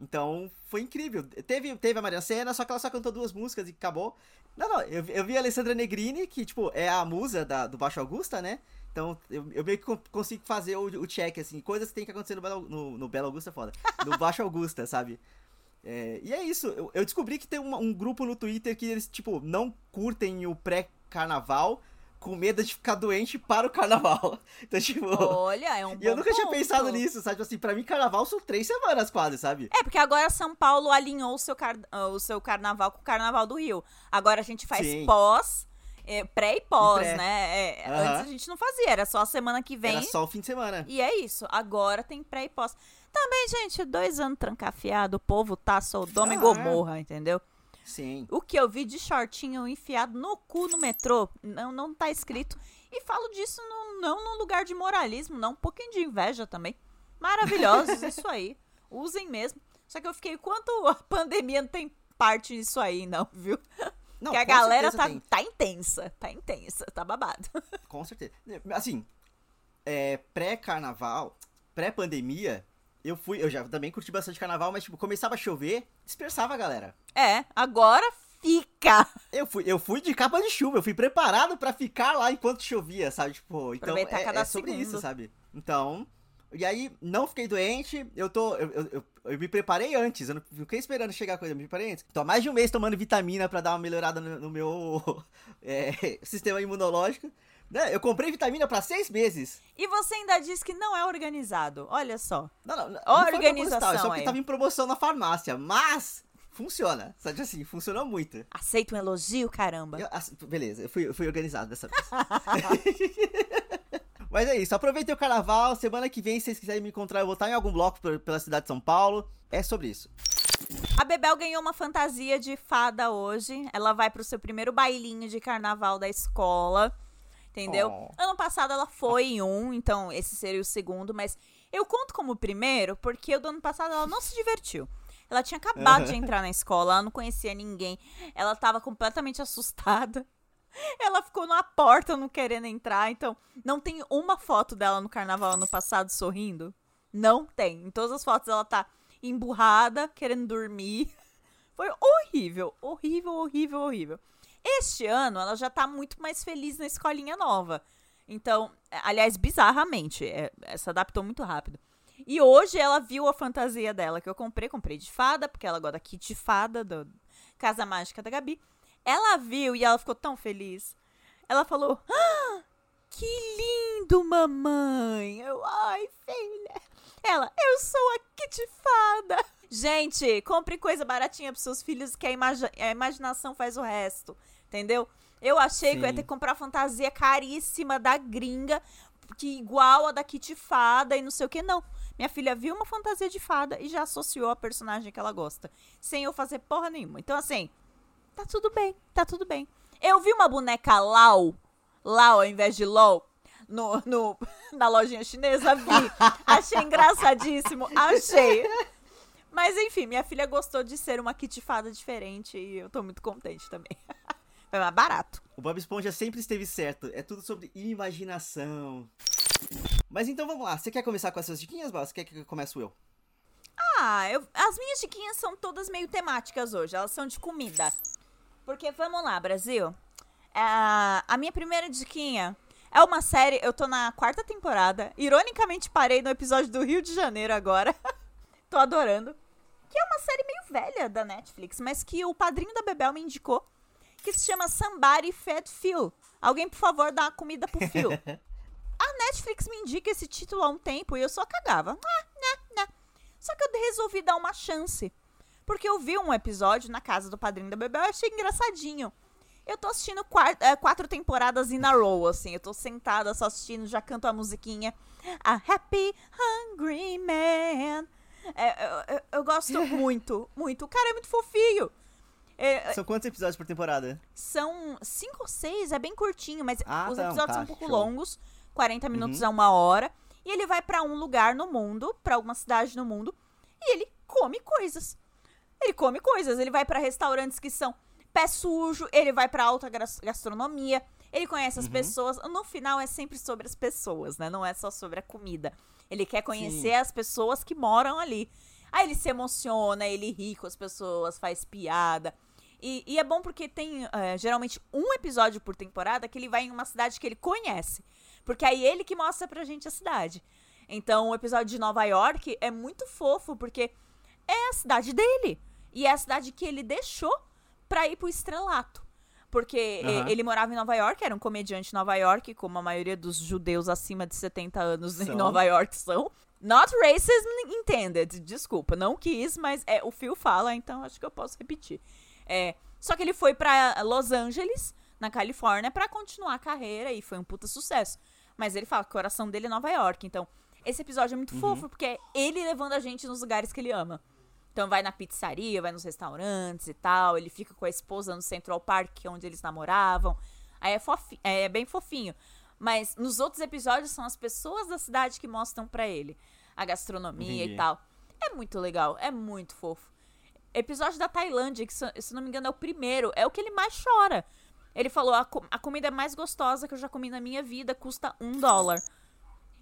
Então, foi incrível. Teve, teve a Maria Sena, só que ela só cantou duas músicas e acabou. Não, não, eu, eu vi a Alessandra Negrini, que, tipo, é a musa da, do Baixo Augusta, né? Então, eu, eu meio que con- consigo fazer o, o check, assim, coisas que tem que acontecer no Belo, no, no Belo Augusta é foda. No Baixo Augusta, sabe? É, e é isso, eu, eu descobri que tem um grupo no Twitter que eles, tipo, não curtem o pré-carnaval com medo de ficar doente para o carnaval. Então, tipo. Olha, é um E eu bom nunca tinha ponto. pensado nisso, sabe? Tipo Assim, pra mim, carnaval são três semanas quase, sabe? É, porque agora São Paulo alinhou o seu, car- o seu carnaval com o carnaval do Rio. Agora a gente faz Sim. pós, é, pré e pós, E pré. né? É, Aham. Antes a gente não fazia, era só a semana que vem. Era só o fim de semana. E é isso. Agora tem pré e pós. Também, gente, dois anos trancafiado, o povo tá e Ah, é. Gomorra, entendeu? Sim. O que eu vi de shortinho enfiado no cu no metrô, não, não tá escrito. E falo disso no- não num lugar de moralismo, não. Um pouquinho de inveja também. Maravilhosos, isso aí. Usem mesmo. Só que eu fiquei, quanto a pandemia não tem parte nisso aí, não, viu? Não, Porque a galera tá, tem. tá intensa, tá intensa, tá babado. Com certeza. Assim, é, pré-carnaval, pré-pandemia, eu fui, eu já também curti bastante carnaval, mas tipo, começava a chover, dispersava a galera. É, agora fica. Eu fui, eu fui de capa de chuva, eu fui preparado pra ficar lá enquanto chovia, sabe? Tipo, então Aproveitar é, cada é sobre segundo. isso, sabe? Então, e aí não fiquei doente, eu tô, eu, eu, eu- eu me preparei antes, eu não fiquei esperando chegar a coisa, eu me preparei antes. Tô há mais de um mês tomando vitamina pra dar uma melhorada no, no meu é, sistema imunológico. Né? Eu comprei vitamina pra seis meses. E você ainda diz que não é organizado. Olha só. Não, não, não, foi organização é só aí. porque tava em promoção na farmácia, mas funciona, sabe assim, funcionou muito. Aceita um elogio, caramba. Eu- assim, beleza, eu fui, eu fui organizado dessa vez. Mas é isso, aproveitei o carnaval. Semana que vem, se vocês quiserem me encontrar, eu vou estar em algum bloco pe- pela cidade de São Paulo. É sobre isso. A Bebel ganhou uma fantasia de fada hoje. Ela vai pro seu primeiro bailinho de carnaval da escola. Entendeu? Oh. Ano passado ela foi em um, então esse seria o segundo, mas eu conto como o primeiro porque o do ano passado ela não se divertiu. Ela tinha acabado de entrar na escola, ela não conhecia ninguém, ela tava completamente assustada. Ela ficou na porta não querendo entrar, então não tem uma foto dela no carnaval ano passado sorrindo. Não tem. Em todas as fotos ela tá emburrada, querendo dormir. Foi horrível, horrível, horrível, horrível. Este ano ela já tá muito mais feliz na escolinha nova. Então, aliás, bizarramente, é, se adaptou muito rápido. E hoje ela viu a fantasia dela que eu comprei, comprei de fada, porque ela gosta da kit fada do Casa Mágica da Gabi. Ela viu e ela ficou tão feliz. Ela falou: ah, Que lindo, mamãe! Eu, ai, filha. Ela, eu sou a Kit Fada. Gente, compre coisa baratinha pros seus filhos que a, imagi- a imaginação faz o resto. Entendeu? Eu achei que eu ia Sim. ter que comprar fantasia caríssima da gringa, que igual a da Kit Fada e não sei o que. Não. Minha filha viu uma fantasia de fada e já associou a personagem que ela gosta. Sem eu fazer porra nenhuma. Então, assim, tá tudo bem, tá tudo bem. Eu vi uma boneca Lau, Lau ao invés de LOL, no, no, na lojinha chinesa, vi. Achei engraçadíssimo, achei. Mas enfim, minha filha gostou de ser uma kit fada diferente e eu tô muito contente também. Foi mais barato. O Bob Esponja sempre esteve certo. É tudo sobre imaginação. Mas então vamos lá. Você quer começar com essas diquinhas, Bas? Quer que eu comece eu? Ah, eu- as minhas diquinhas são todas meio temáticas hoje. Elas são de comida. Porque, vamos lá, Brasil. Ah, a minha primeira diquinha é uma série. Eu tô na quarta temporada. Ironicamente, parei no episódio do Rio de Janeiro agora. tô adorando. Que é uma série meio velha da Netflix, mas que o padrinho da Bebel me indicou. Que se chama Somebody Fed Phil. Alguém, por favor, dá uma comida pro Phil. a Netflix me indica esse título há um tempo e eu só cagava. Ah, né, né. Só que eu resolvi dar uma chance. Porque eu vi um episódio na casa do padrinho da Bebel e achei engraçadinho. Eu tô assistindo quar- eh, quatro temporadas in a row, assim. Eu tô sentada só assistindo, já canto a musiquinha. A Happy Hungry Man. É, eu, eu- eu gosto muito, muito. O cara é muito fofinho. É, São quantos episódios por temporada? são cinco ou seis, é bem curtinho, mas Ah, os tá, episódios tá, são um pouco show. longos 40 minutos Uhum. a uma hora. E ele vai pra um lugar no mundo, pra alguma cidade no mundo, e ele come coisas. Ele come coisas, ele vai pra restaurantes que são pé sujo, ele vai pra alta gas- gastronomia, ele conhece as Uhum. pessoas. No final é sempre sobre as pessoas, né? Não é só sobre a comida. Ele quer conhecer Sim. as pessoas que moram ali. Aí ele se emociona, ele ri com as pessoas, faz piada. E, e é bom porque tem é, geralmente um episódio por temporada que ele vai em uma cidade que ele conhece. Porque aí ele que mostra pra gente a cidade. Então o episódio de Nova York é muito fofo, porque é a cidade dele. E é a cidade que ele deixou pra ir pro estrelato. Porque Aham. ele morava em Nova York, era um comediante em Nova York, como a maioria dos judeus acima de 70 anos em São. Nova York são. Not racism intended, desculpa, não quis, mas é, o Phil fala, então acho que eu posso repetir. É, só que ele foi pra Los Angeles, na Califórnia, pra continuar a carreira e foi um puta sucesso. Mas ele fala que o coração dele é Nova York, então esse episódio é muito fofo, porque é ele levando a gente nos lugares que ele ama. Então vai na pizzaria, vai nos restaurantes e tal. Ele fica com a esposa no Central Park, é onde eles namoravam. Aí é, fofi- é bem fofinho. Mas nos outros episódios são as pessoas da cidade que mostram pra ele a gastronomia Entendi. e tal. É muito legal, é muito fofo. Episódio da Tailândia, que se não me engano é o primeiro, é o que ele mais chora. Ele falou: a, co- a comida mais gostosa que eu já comi na minha vida custa um dólar.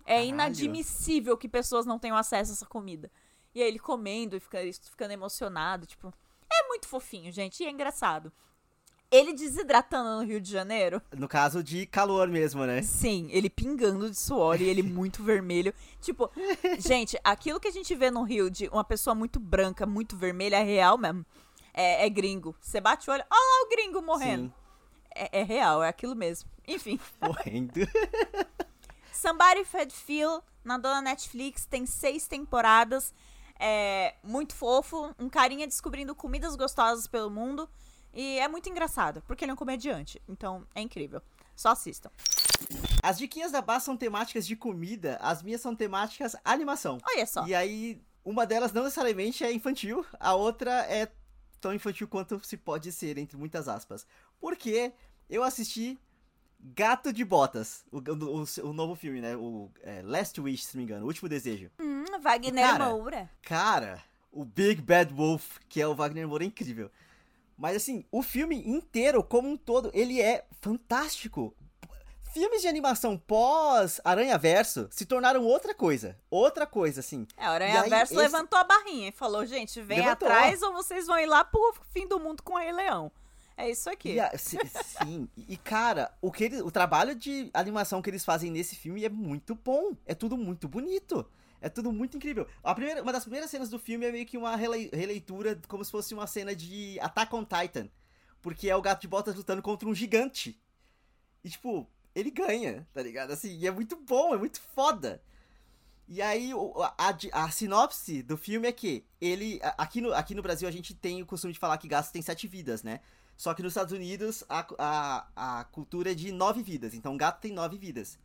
É Caralho. inadmissível que pessoas não tenham acesso a essa comida. E aí ele comendo e fica, ficando emocionado, tipo. É muito fofinho, gente, e é engraçado. Ele desidratando no Rio de Janeiro. No caso de calor mesmo, né? Sim, ele pingando de suor e ele muito vermelho. Tipo, gente, aquilo que a gente vê no Rio de uma pessoa muito branca, muito vermelha, é real mesmo. É, é gringo. Você bate o olho, olha lá o gringo morrendo. Sim. É, é real, é aquilo mesmo. Enfim. Morrendo. Somebody Fed Phil, na dona Netflix, tem seis temporadas. É muito fofo, um carinha descobrindo comidas gostosas pelo mundo. E é muito engraçado, porque ele é um comediante. Então, é incrível. Só assistam. As diquinhas da Bá são temáticas de comida, as minhas são temáticas animação. Olha só. E aí, uma delas não necessariamente é infantil, a outra é tão infantil quanto se pode ser, entre muitas aspas. Porque eu assisti Gato de Botas, o, o- o novo filme, né? O é, Last Wish, se não me engano, O Último Desejo. Hum, Wagner Cara, Moura. Cara, o Big Bad Wolf, que é o Wagner Moura, é incrível. Mas assim, o filme inteiro, como um todo, ele é fantástico. Filmes de animação pós Aranha Verso se tornaram outra coisa. Outra coisa, assim. É, o Aranha aí, Verso esse- levantou a barrinha e falou, gente, vem Levantou. atrás ou vocês vão ir lá pro fim do mundo com o Rei Leão. É isso aqui. A- si- sim, e cara, o, que ele- o trabalho de animação que eles fazem nesse filme é muito bom. É tudo muito bonito. É tudo muito incrível. A primeira, uma das primeiras cenas do filme é meio que uma relei- releitura, como se fosse uma cena de Attack on Titan. Porque é o gato de botas lutando contra um gigante. E, tipo, ele ganha, tá ligado? Assim, e é muito bom, é muito foda. E aí, a, a- a sinopse do filme é que ele. Aqui no, aqui no Brasil a gente tem o costume de falar que gato tem sete vidas, né? Só que nos Estados Unidos a, a, a cultura é de nove vidas. Então o gato tem nove vidas.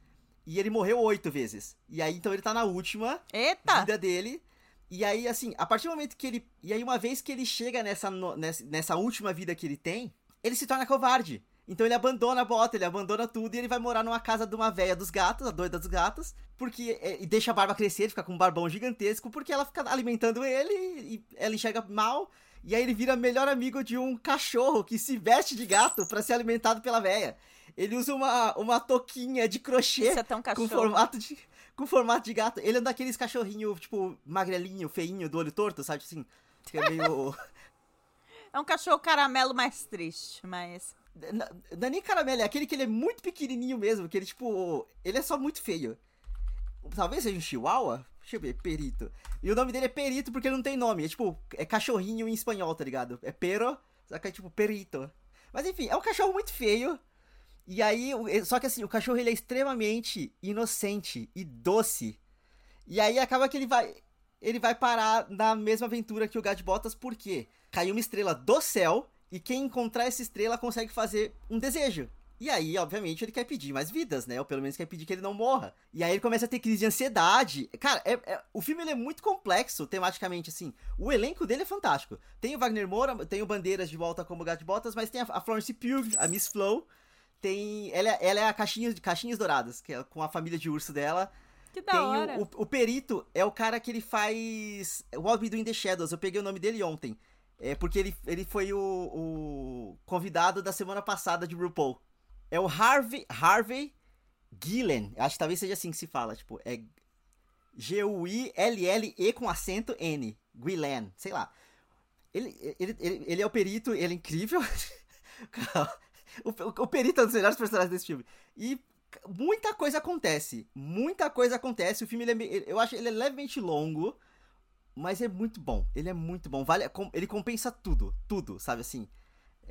E ele morreu oito vezes. E aí, então ele tá na última Eita! vida dele. E aí, assim, a partir do momento que ele. E aí, uma vez que ele chega nessa, nessa, nessa última vida que ele tem, ele se torna covarde. Então ele abandona a bota, ele abandona tudo e ele vai morar numa casa de uma véia dos gatos, a doida dos gatos, porque. é, e deixa a barba crescer, fica com um barbão gigantesco, porque ela fica alimentando ele e ela enxerga mal. E aí ele vira melhor amigo de um cachorro que se veste de gato pra ser alimentado pela véia. Ele usa uma, uma touquinha de crochê é com formato de com formato de gato. Ele é daqueles cachorrinho, tipo, magrelinho, feinho, do olho torto, sabe assim? Que é meio É um cachorro caramelo mais triste, mas. Não não é nem caramelo, é aquele que ele é muito pequenininho mesmo, que ele, tipo, ele é só muito feio. Talvez seja um chihuahua? Deixa eu ver, Perito. E o nome dele é Perito porque ele não tem nome, é tipo, é cachorrinho em espanhol, tá ligado? É pero, só que é tipo Perito. Mas enfim, é um cachorro muito feio. E aí, o- só que assim, o cachorro ele é extremamente inocente e doce. E aí acaba que ele vai ele vai parar na mesma aventura que o Gato de Botas, porque caiu uma estrela do céu e quem encontrar essa estrela consegue fazer um desejo. E aí, obviamente, ele quer pedir mais vidas, né? Ou pelo menos quer pedir que ele não morra. E aí ele começa a ter crise de ansiedade. Cara, é- é- o filme ele é muito complexo tematicamente, assim. O elenco dele é fantástico. Tem o Wagner Moura, tem o Bandeiras de volta como Gato de Botas, mas tem a, a Florence Pugh, a Miss Flow. Tem. Ela, é- ela é a Caixinhas, Caixinhas Douradas, que é com a família de urso dela. Que da Tem hora. o, o, o Perito é o cara que ele faz What We Do in the Shadows. Eu peguei o nome dele ontem. É porque ele, ele foi o, o convidado da semana passada de RuPaul. É o Harvey, Harvey Gillen. Acho que talvez seja assim que se fala. Tipo, é G-U-I-L-L-E com acento N. Gillen, sei lá. Ele, ele, ele, ele é o perito, ele é incrível. o, o, o perito é um dos melhores personagens desse filme. E muita coisa acontece. Muita coisa acontece. O filme, ele é eu acho ele é levemente longo, mas é muito bom. Ele é muito bom. Vale, ele compensa tudo. Tudo, sabe assim?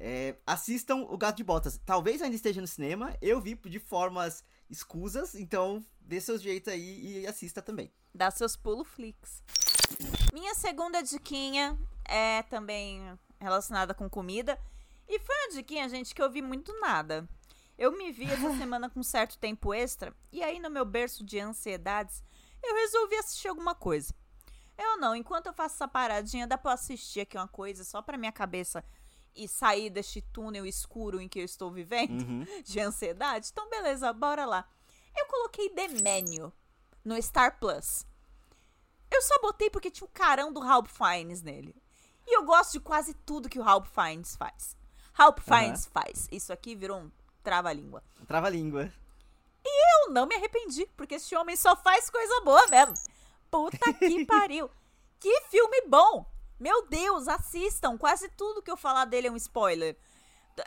É, assistam o Gato de Botas. Talvez ainda esteja no cinema. Eu vi de formas escusas, então dê seus jeitos aí e assista também. Dá seus pulo flix. Minha segunda diquinha é também relacionada com comida. E foi uma diquinha, gente, que eu vi muito nada. Eu me vi essa semana com certo tempo extra. E aí, no meu berço de ansiedades, eu resolvi assistir alguma coisa. Eu não, enquanto eu faço essa paradinha, dá pra eu assistir aqui uma coisa só pra minha cabeça e sair deste túnel escuro em que eu estou vivendo Uhum. de ansiedade. Então, beleza, bora lá. Eu coloquei The Menu no Star Plus. Eu só botei porque tinha o carão do Ralph Fiennes nele. E eu gosto de quase tudo que o Ralph Fiennes faz. Ralph. Fiennes faz. Isso aqui virou um trava-língua. Trava-língua. Eu não me arrependi, porque esse homem só faz coisa boa mesmo. Puta que pariu. Que filme bom! Meu Deus, assistam. Quase tudo que eu falar dele é um spoiler.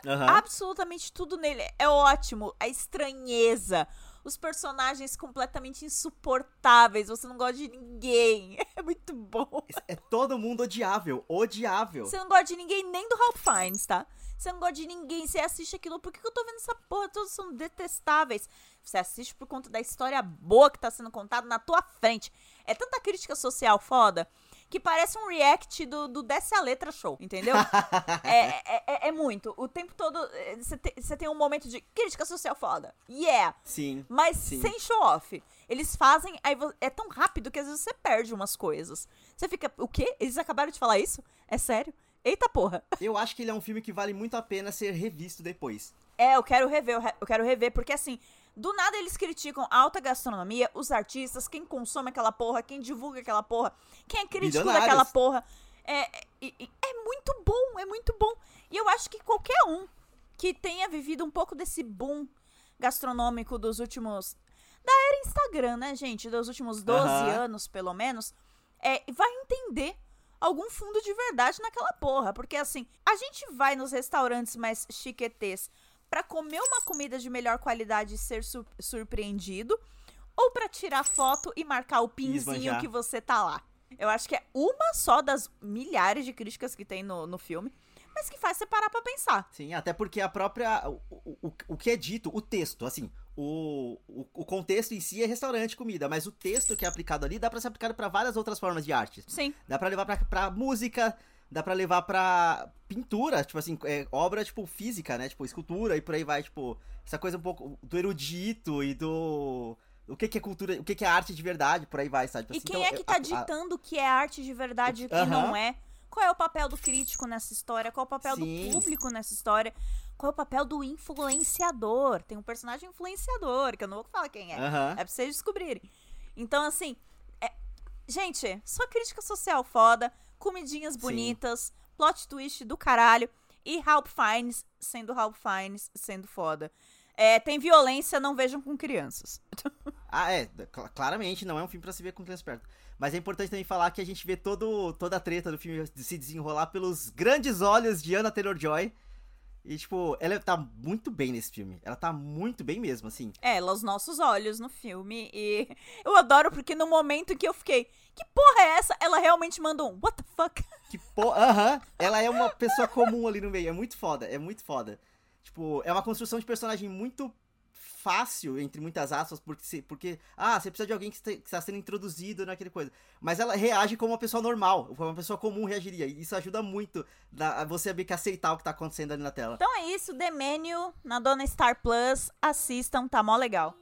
Aham. Absolutamente tudo nele é ótimo. A estranheza, os personagens completamente insuportáveis. Você não gosta de ninguém. É muito bom. É todo mundo odiável. Odiável. Você não gosta de ninguém nem do Ralph Fiennes, tá? Você não gosta de ninguém, você assiste aquilo. Por que, que eu tô vendo essa porra? Todos são detestáveis. Você assiste por conta da história boa que tá sendo contada na tua frente. É tanta crítica social foda que parece um react do, do Desce a Letra Show, entendeu? é, é, é- é muito. O tempo todo eh, você te- tem um momento de crítica social foda. Yeah! Sim. Mas Sim. sem show off. Eles fazem, aí é tão rápido que às vezes você perde umas coisas. Você fica, o quê? Eles acabaram de falar isso? É sério? Eita porra. Eu acho que ele é um filme que vale muito a pena ser revisto depois. É, eu quero rever, eu re- eu quero rever, porque assim, do nada eles criticam a alta gastronomia, os artistas, quem consome aquela porra, quem divulga aquela porra, quem é crítico daquela porra. É, é, é muito bom, é muito bom. E eu acho que qualquer um que tenha vivido um pouco desse boom gastronômico dos últimos. Da era Instagram, né, gente? Dos últimos 12 Aham. anos, pelo menos, é, vai entender algum fundo de verdade naquela porra. Porque assim, a gente vai nos restaurantes mais chiquetês pra comer uma comida de melhor qualidade e ser su- surpreendido, ou pra tirar foto e marcar o pinzinho que você tá lá. Eu acho que é uma só das milhares de críticas que tem no, no filme, mas que faz você parar pra pensar. Sim, até porque a própria. O, o, o- que é dito, o texto, assim, o, o, o contexto em si é restaurante, comida, mas o texto que é aplicado ali dá pra ser aplicado pra várias outras formas de arte. Sim. Dá pra levar pra, pra música, dá pra levar pra pintura, tipo assim, é, obra, tipo, física, né? Tipo, escultura e por aí vai, tipo, essa coisa um pouco do erudito e do. O que, que é cultura, o que, que é arte de verdade, por aí vai, sabe? E Assim, quem então, é que tá a- ditando o que é arte de verdade e o que Aham. não é? Qual é o papel do crítico nessa história? Qual é o papel Sim. do público nessa história? Qual é o papel do influenciador? Tem um personagem influenciador, que eu não vou falar quem é. Aham. É pra vocês descobrirem. Então, assim, é- gente, só crítica social foda, comidinhas Sim. bonitas, plot twist do caralho. E Ralph Fiennes sendo Ralph Fiennes, sendo foda. É, tem violência, não vejam com crianças. Ah, é, cl- claramente não é um filme pra se ver com criança perto. Mas é importante também falar que a gente vê todo, toda a treta do filme se desenrolar pelos grandes olhos de Anna Taylor-Joy. E, tipo, ela tá muito bem nesse filme. Ela tá muito bem mesmo, assim. É, ela, os nossos olhos no filme. E eu adoro porque no momento em que eu fiquei, que porra é essa? Ela realmente mandou um what the fuck? Que pô, aham, ela é uma pessoa comum ali no meio, é muito foda, é muito foda. Tipo, é uma construção de personagem muito fácil, entre muitas aspas, porque, se- porque ah, você precisa de alguém que está sendo introduzido naquele coisa. Mas ela reage como uma pessoa normal, como uma pessoa comum reagiria, e isso ajuda muito na- a você meio que aceitar o que tá acontecendo ali na tela. Então é isso, The Menu na Dona Star Plus. Assistam, tá mó legal.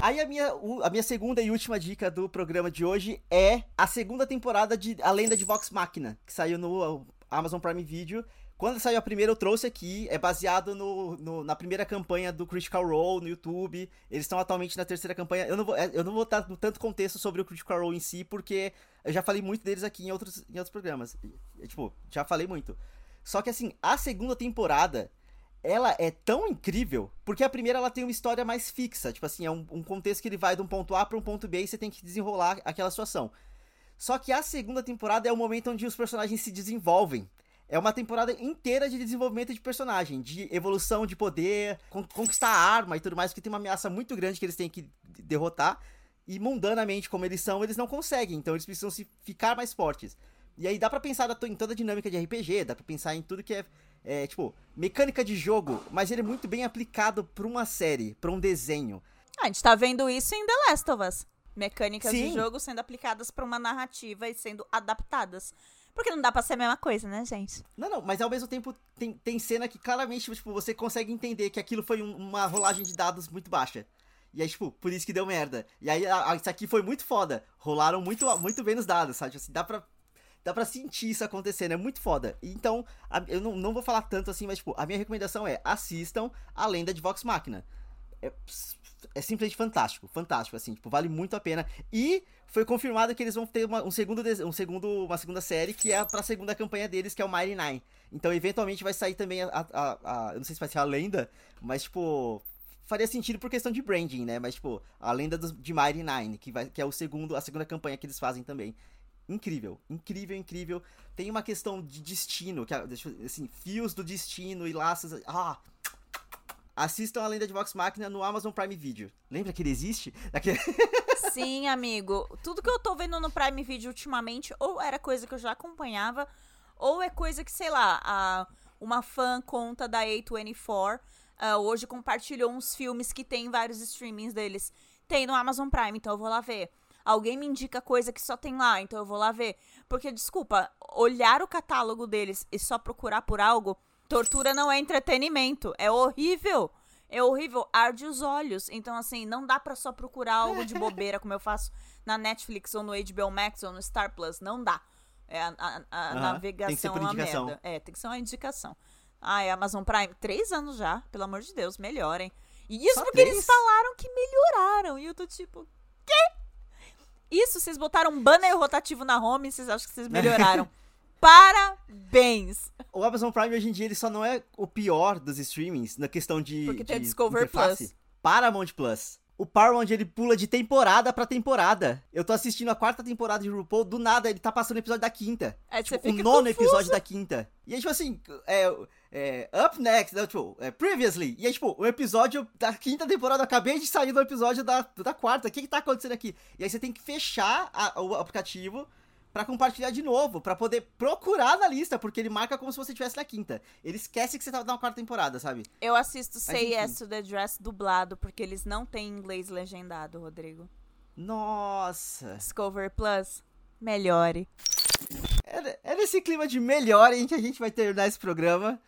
Aí a minha, a minha segunda e última dica do programa de hoje é a segunda temporada de A Lenda de Vox Machina, que saiu no Amazon Prime Video. Quando saiu a primeira, eu trouxe aqui. É baseado no, no- na primeira campanha do Critical Role no YouTube. Eles estão atualmente na terceira campanha. Eu não vou, é, eu vou dar tanto contexto sobre o Critical Role em si, porque eu já falei muito deles aqui em outros, em outros programas. E, Tipo, já falei muito. Só que assim, a segunda temporada ela é tão incrível, porque a primeira ela tem uma história mais fixa, tipo assim, é um, um contexto que ele vai de um ponto A para um ponto B e você tem que desenrolar aquela situação. Só que a segunda temporada é o momento onde os personagens se desenvolvem. É uma temporada inteira de desenvolvimento de personagem, de evolução de poder, con- conquistar arma e tudo mais, porque tem uma ameaça muito grande que eles têm que de- derrotar. E mundanamente, como eles são, eles não conseguem, então eles precisam se ficar mais fortes. E aí dá pra pensar em toda a dinâmica de RPG, dá pra pensar em tudo que é, é, tipo, mecânica de jogo, mas ele é muito bem aplicado pra uma série, pra um desenho. Ah, a gente tá vendo isso em The Last of Us. Mecânicas de Sim. jogo sendo aplicadas pra uma narrativa e sendo adaptadas. Porque não dá pra ser a mesma coisa, né, gente? Não, não, mas ao mesmo tempo tem, tem cena que claramente, tipo, você consegue entender que aquilo foi um- uma rolagem de dados muito baixa. E aí, tipo, por isso que deu merda. E aí, a- a- isso aqui foi muito foda. Rolaram muito, muito bem nos dados, sabe? Assim, dá pra, dá pra sentir isso acontecendo, é muito foda. Então, eu não, não vou falar tanto assim, mas, tipo, a minha recomendação é assistam a Lenda de Vox Machina. É, é simplesmente fantástico, fantástico, assim, tipo, vale muito a pena. E foi confirmado que eles vão ter uma, um segundo, um segundo, uma segunda série que é pra segunda campanha deles, que é o Mighty Nine. Então, eventualmente, vai sair também a, a- a- Eu não sei se vai ser a lenda, mas, tipo. Faria sentido por questão de branding, né? Mas, tipo, a lenda dos, de Mighty Nine, que, vai, que é o segundo, a segunda campanha que eles fazem também. Incrível, incrível, incrível. Tem uma questão de destino, que, assim, fios do destino e laços. Ah! Assistam a lenda de Vox Machina no Amazon Prime Video. Lembra que ele existe? Daquele... Sim, amigo. Tudo que eu tô vendo no Prime Video ultimamente, ou era coisa que eu já acompanhava, ou é coisa que, sei lá, a, uma fã conta da A24 ah, hoje compartilhou uns filmes que tem vários streamings deles. Tem no Amazon Prime, então eu vou lá ver. Alguém me indica coisa que só tem lá, então eu vou lá ver. Porque, desculpa, olhar o catálogo deles e só procurar por algo, tortura não é entretenimento. É horrível. É horrível, arde os olhos. Então, assim, não dá pra só procurar algo de bobeira, como eu faço na Netflix ou no HBO Max ou no Star Plus. Não dá. É a, a- a navegação tem que ser por é uma merda. É, tem que ser uma indicação. Ai, Amazon Prime, três anos já, pelo amor de Deus, melhorem. E isso Só porque eles três? falaram que melhoraram. E eu tô tipo, quê? Isso, vocês botaram um banner rotativo na home e vocês acham que vocês melhoraram. Parabéns! O Amazon Prime hoje em dia ele só não é o pior dos streamings na questão de. Porque tem de o Discovery interface. Plus. Paramount Plus. O Paramount ele pula de temporada pra temporada. Eu tô assistindo a quarta temporada de RuPaul, do nada ele tá passando o episódio da quinta. Aí Tipo, você o fica nono confuso. episódio da quinta. E aí, tipo assim, é, é, Up Next, né, tipo, é, Previously. E aí, tipo, o episódio da quinta temporada, eu acabei de sair do episódio da, da quarta. O que que tá acontecendo aqui? E aí você tem que fechar a- o aplicativo pra compartilhar de novo, pra poder procurar na lista, porque ele marca como se você estivesse na quinta. Ele esquece que você tá na quarta temporada, sabe? Eu assisto Say enfim. Yes to the Dress dublado, porque eles não têm inglês legendado, Rodrigo. Nossa. Discovery Plus, melhore. É, é nesse clima de melhor em que a gente vai terminar esse programa.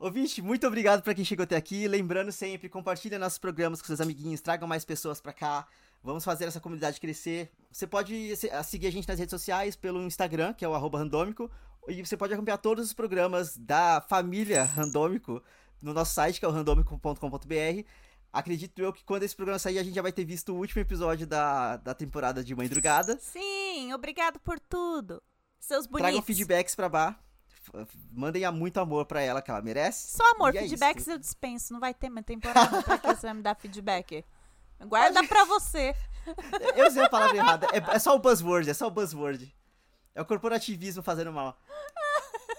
Ouvinte, muito obrigado pra quem chegou até aqui. Lembrando sempre, compartilha nossos programas com seus amiguinhos, tragam mais pessoas pra cá. Vamos fazer essa comunidade crescer. Você pode seguir a gente nas redes sociais pelo Instagram, que é o arroba randômico. E você pode acompanhar todos os programas da família Randômico no nosso site, que é o randômico.com.br. Acredito eu que quando esse programa sair, a gente já vai ter visto o último episódio da, da temporada de Mãe Drugada. Sim, obrigado por tudo. Seus bonitos. Tragam feedbacks pra, ba f- mandem a muito amor pra ela, que ela merece. Só amor, E é feedbacks eu dispenso. Não vai ter mais temporada pra que você vai me dar feedback. Guarda pra você. Eu usei a palavra errada. É, é só o buzzword, é só o buzzword. É o corporativismo fazendo mal.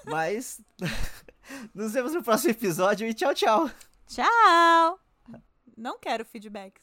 Mas. Nos vemos no próximo episódio e tchau, tchau. Tchau! Não quero feedbacks.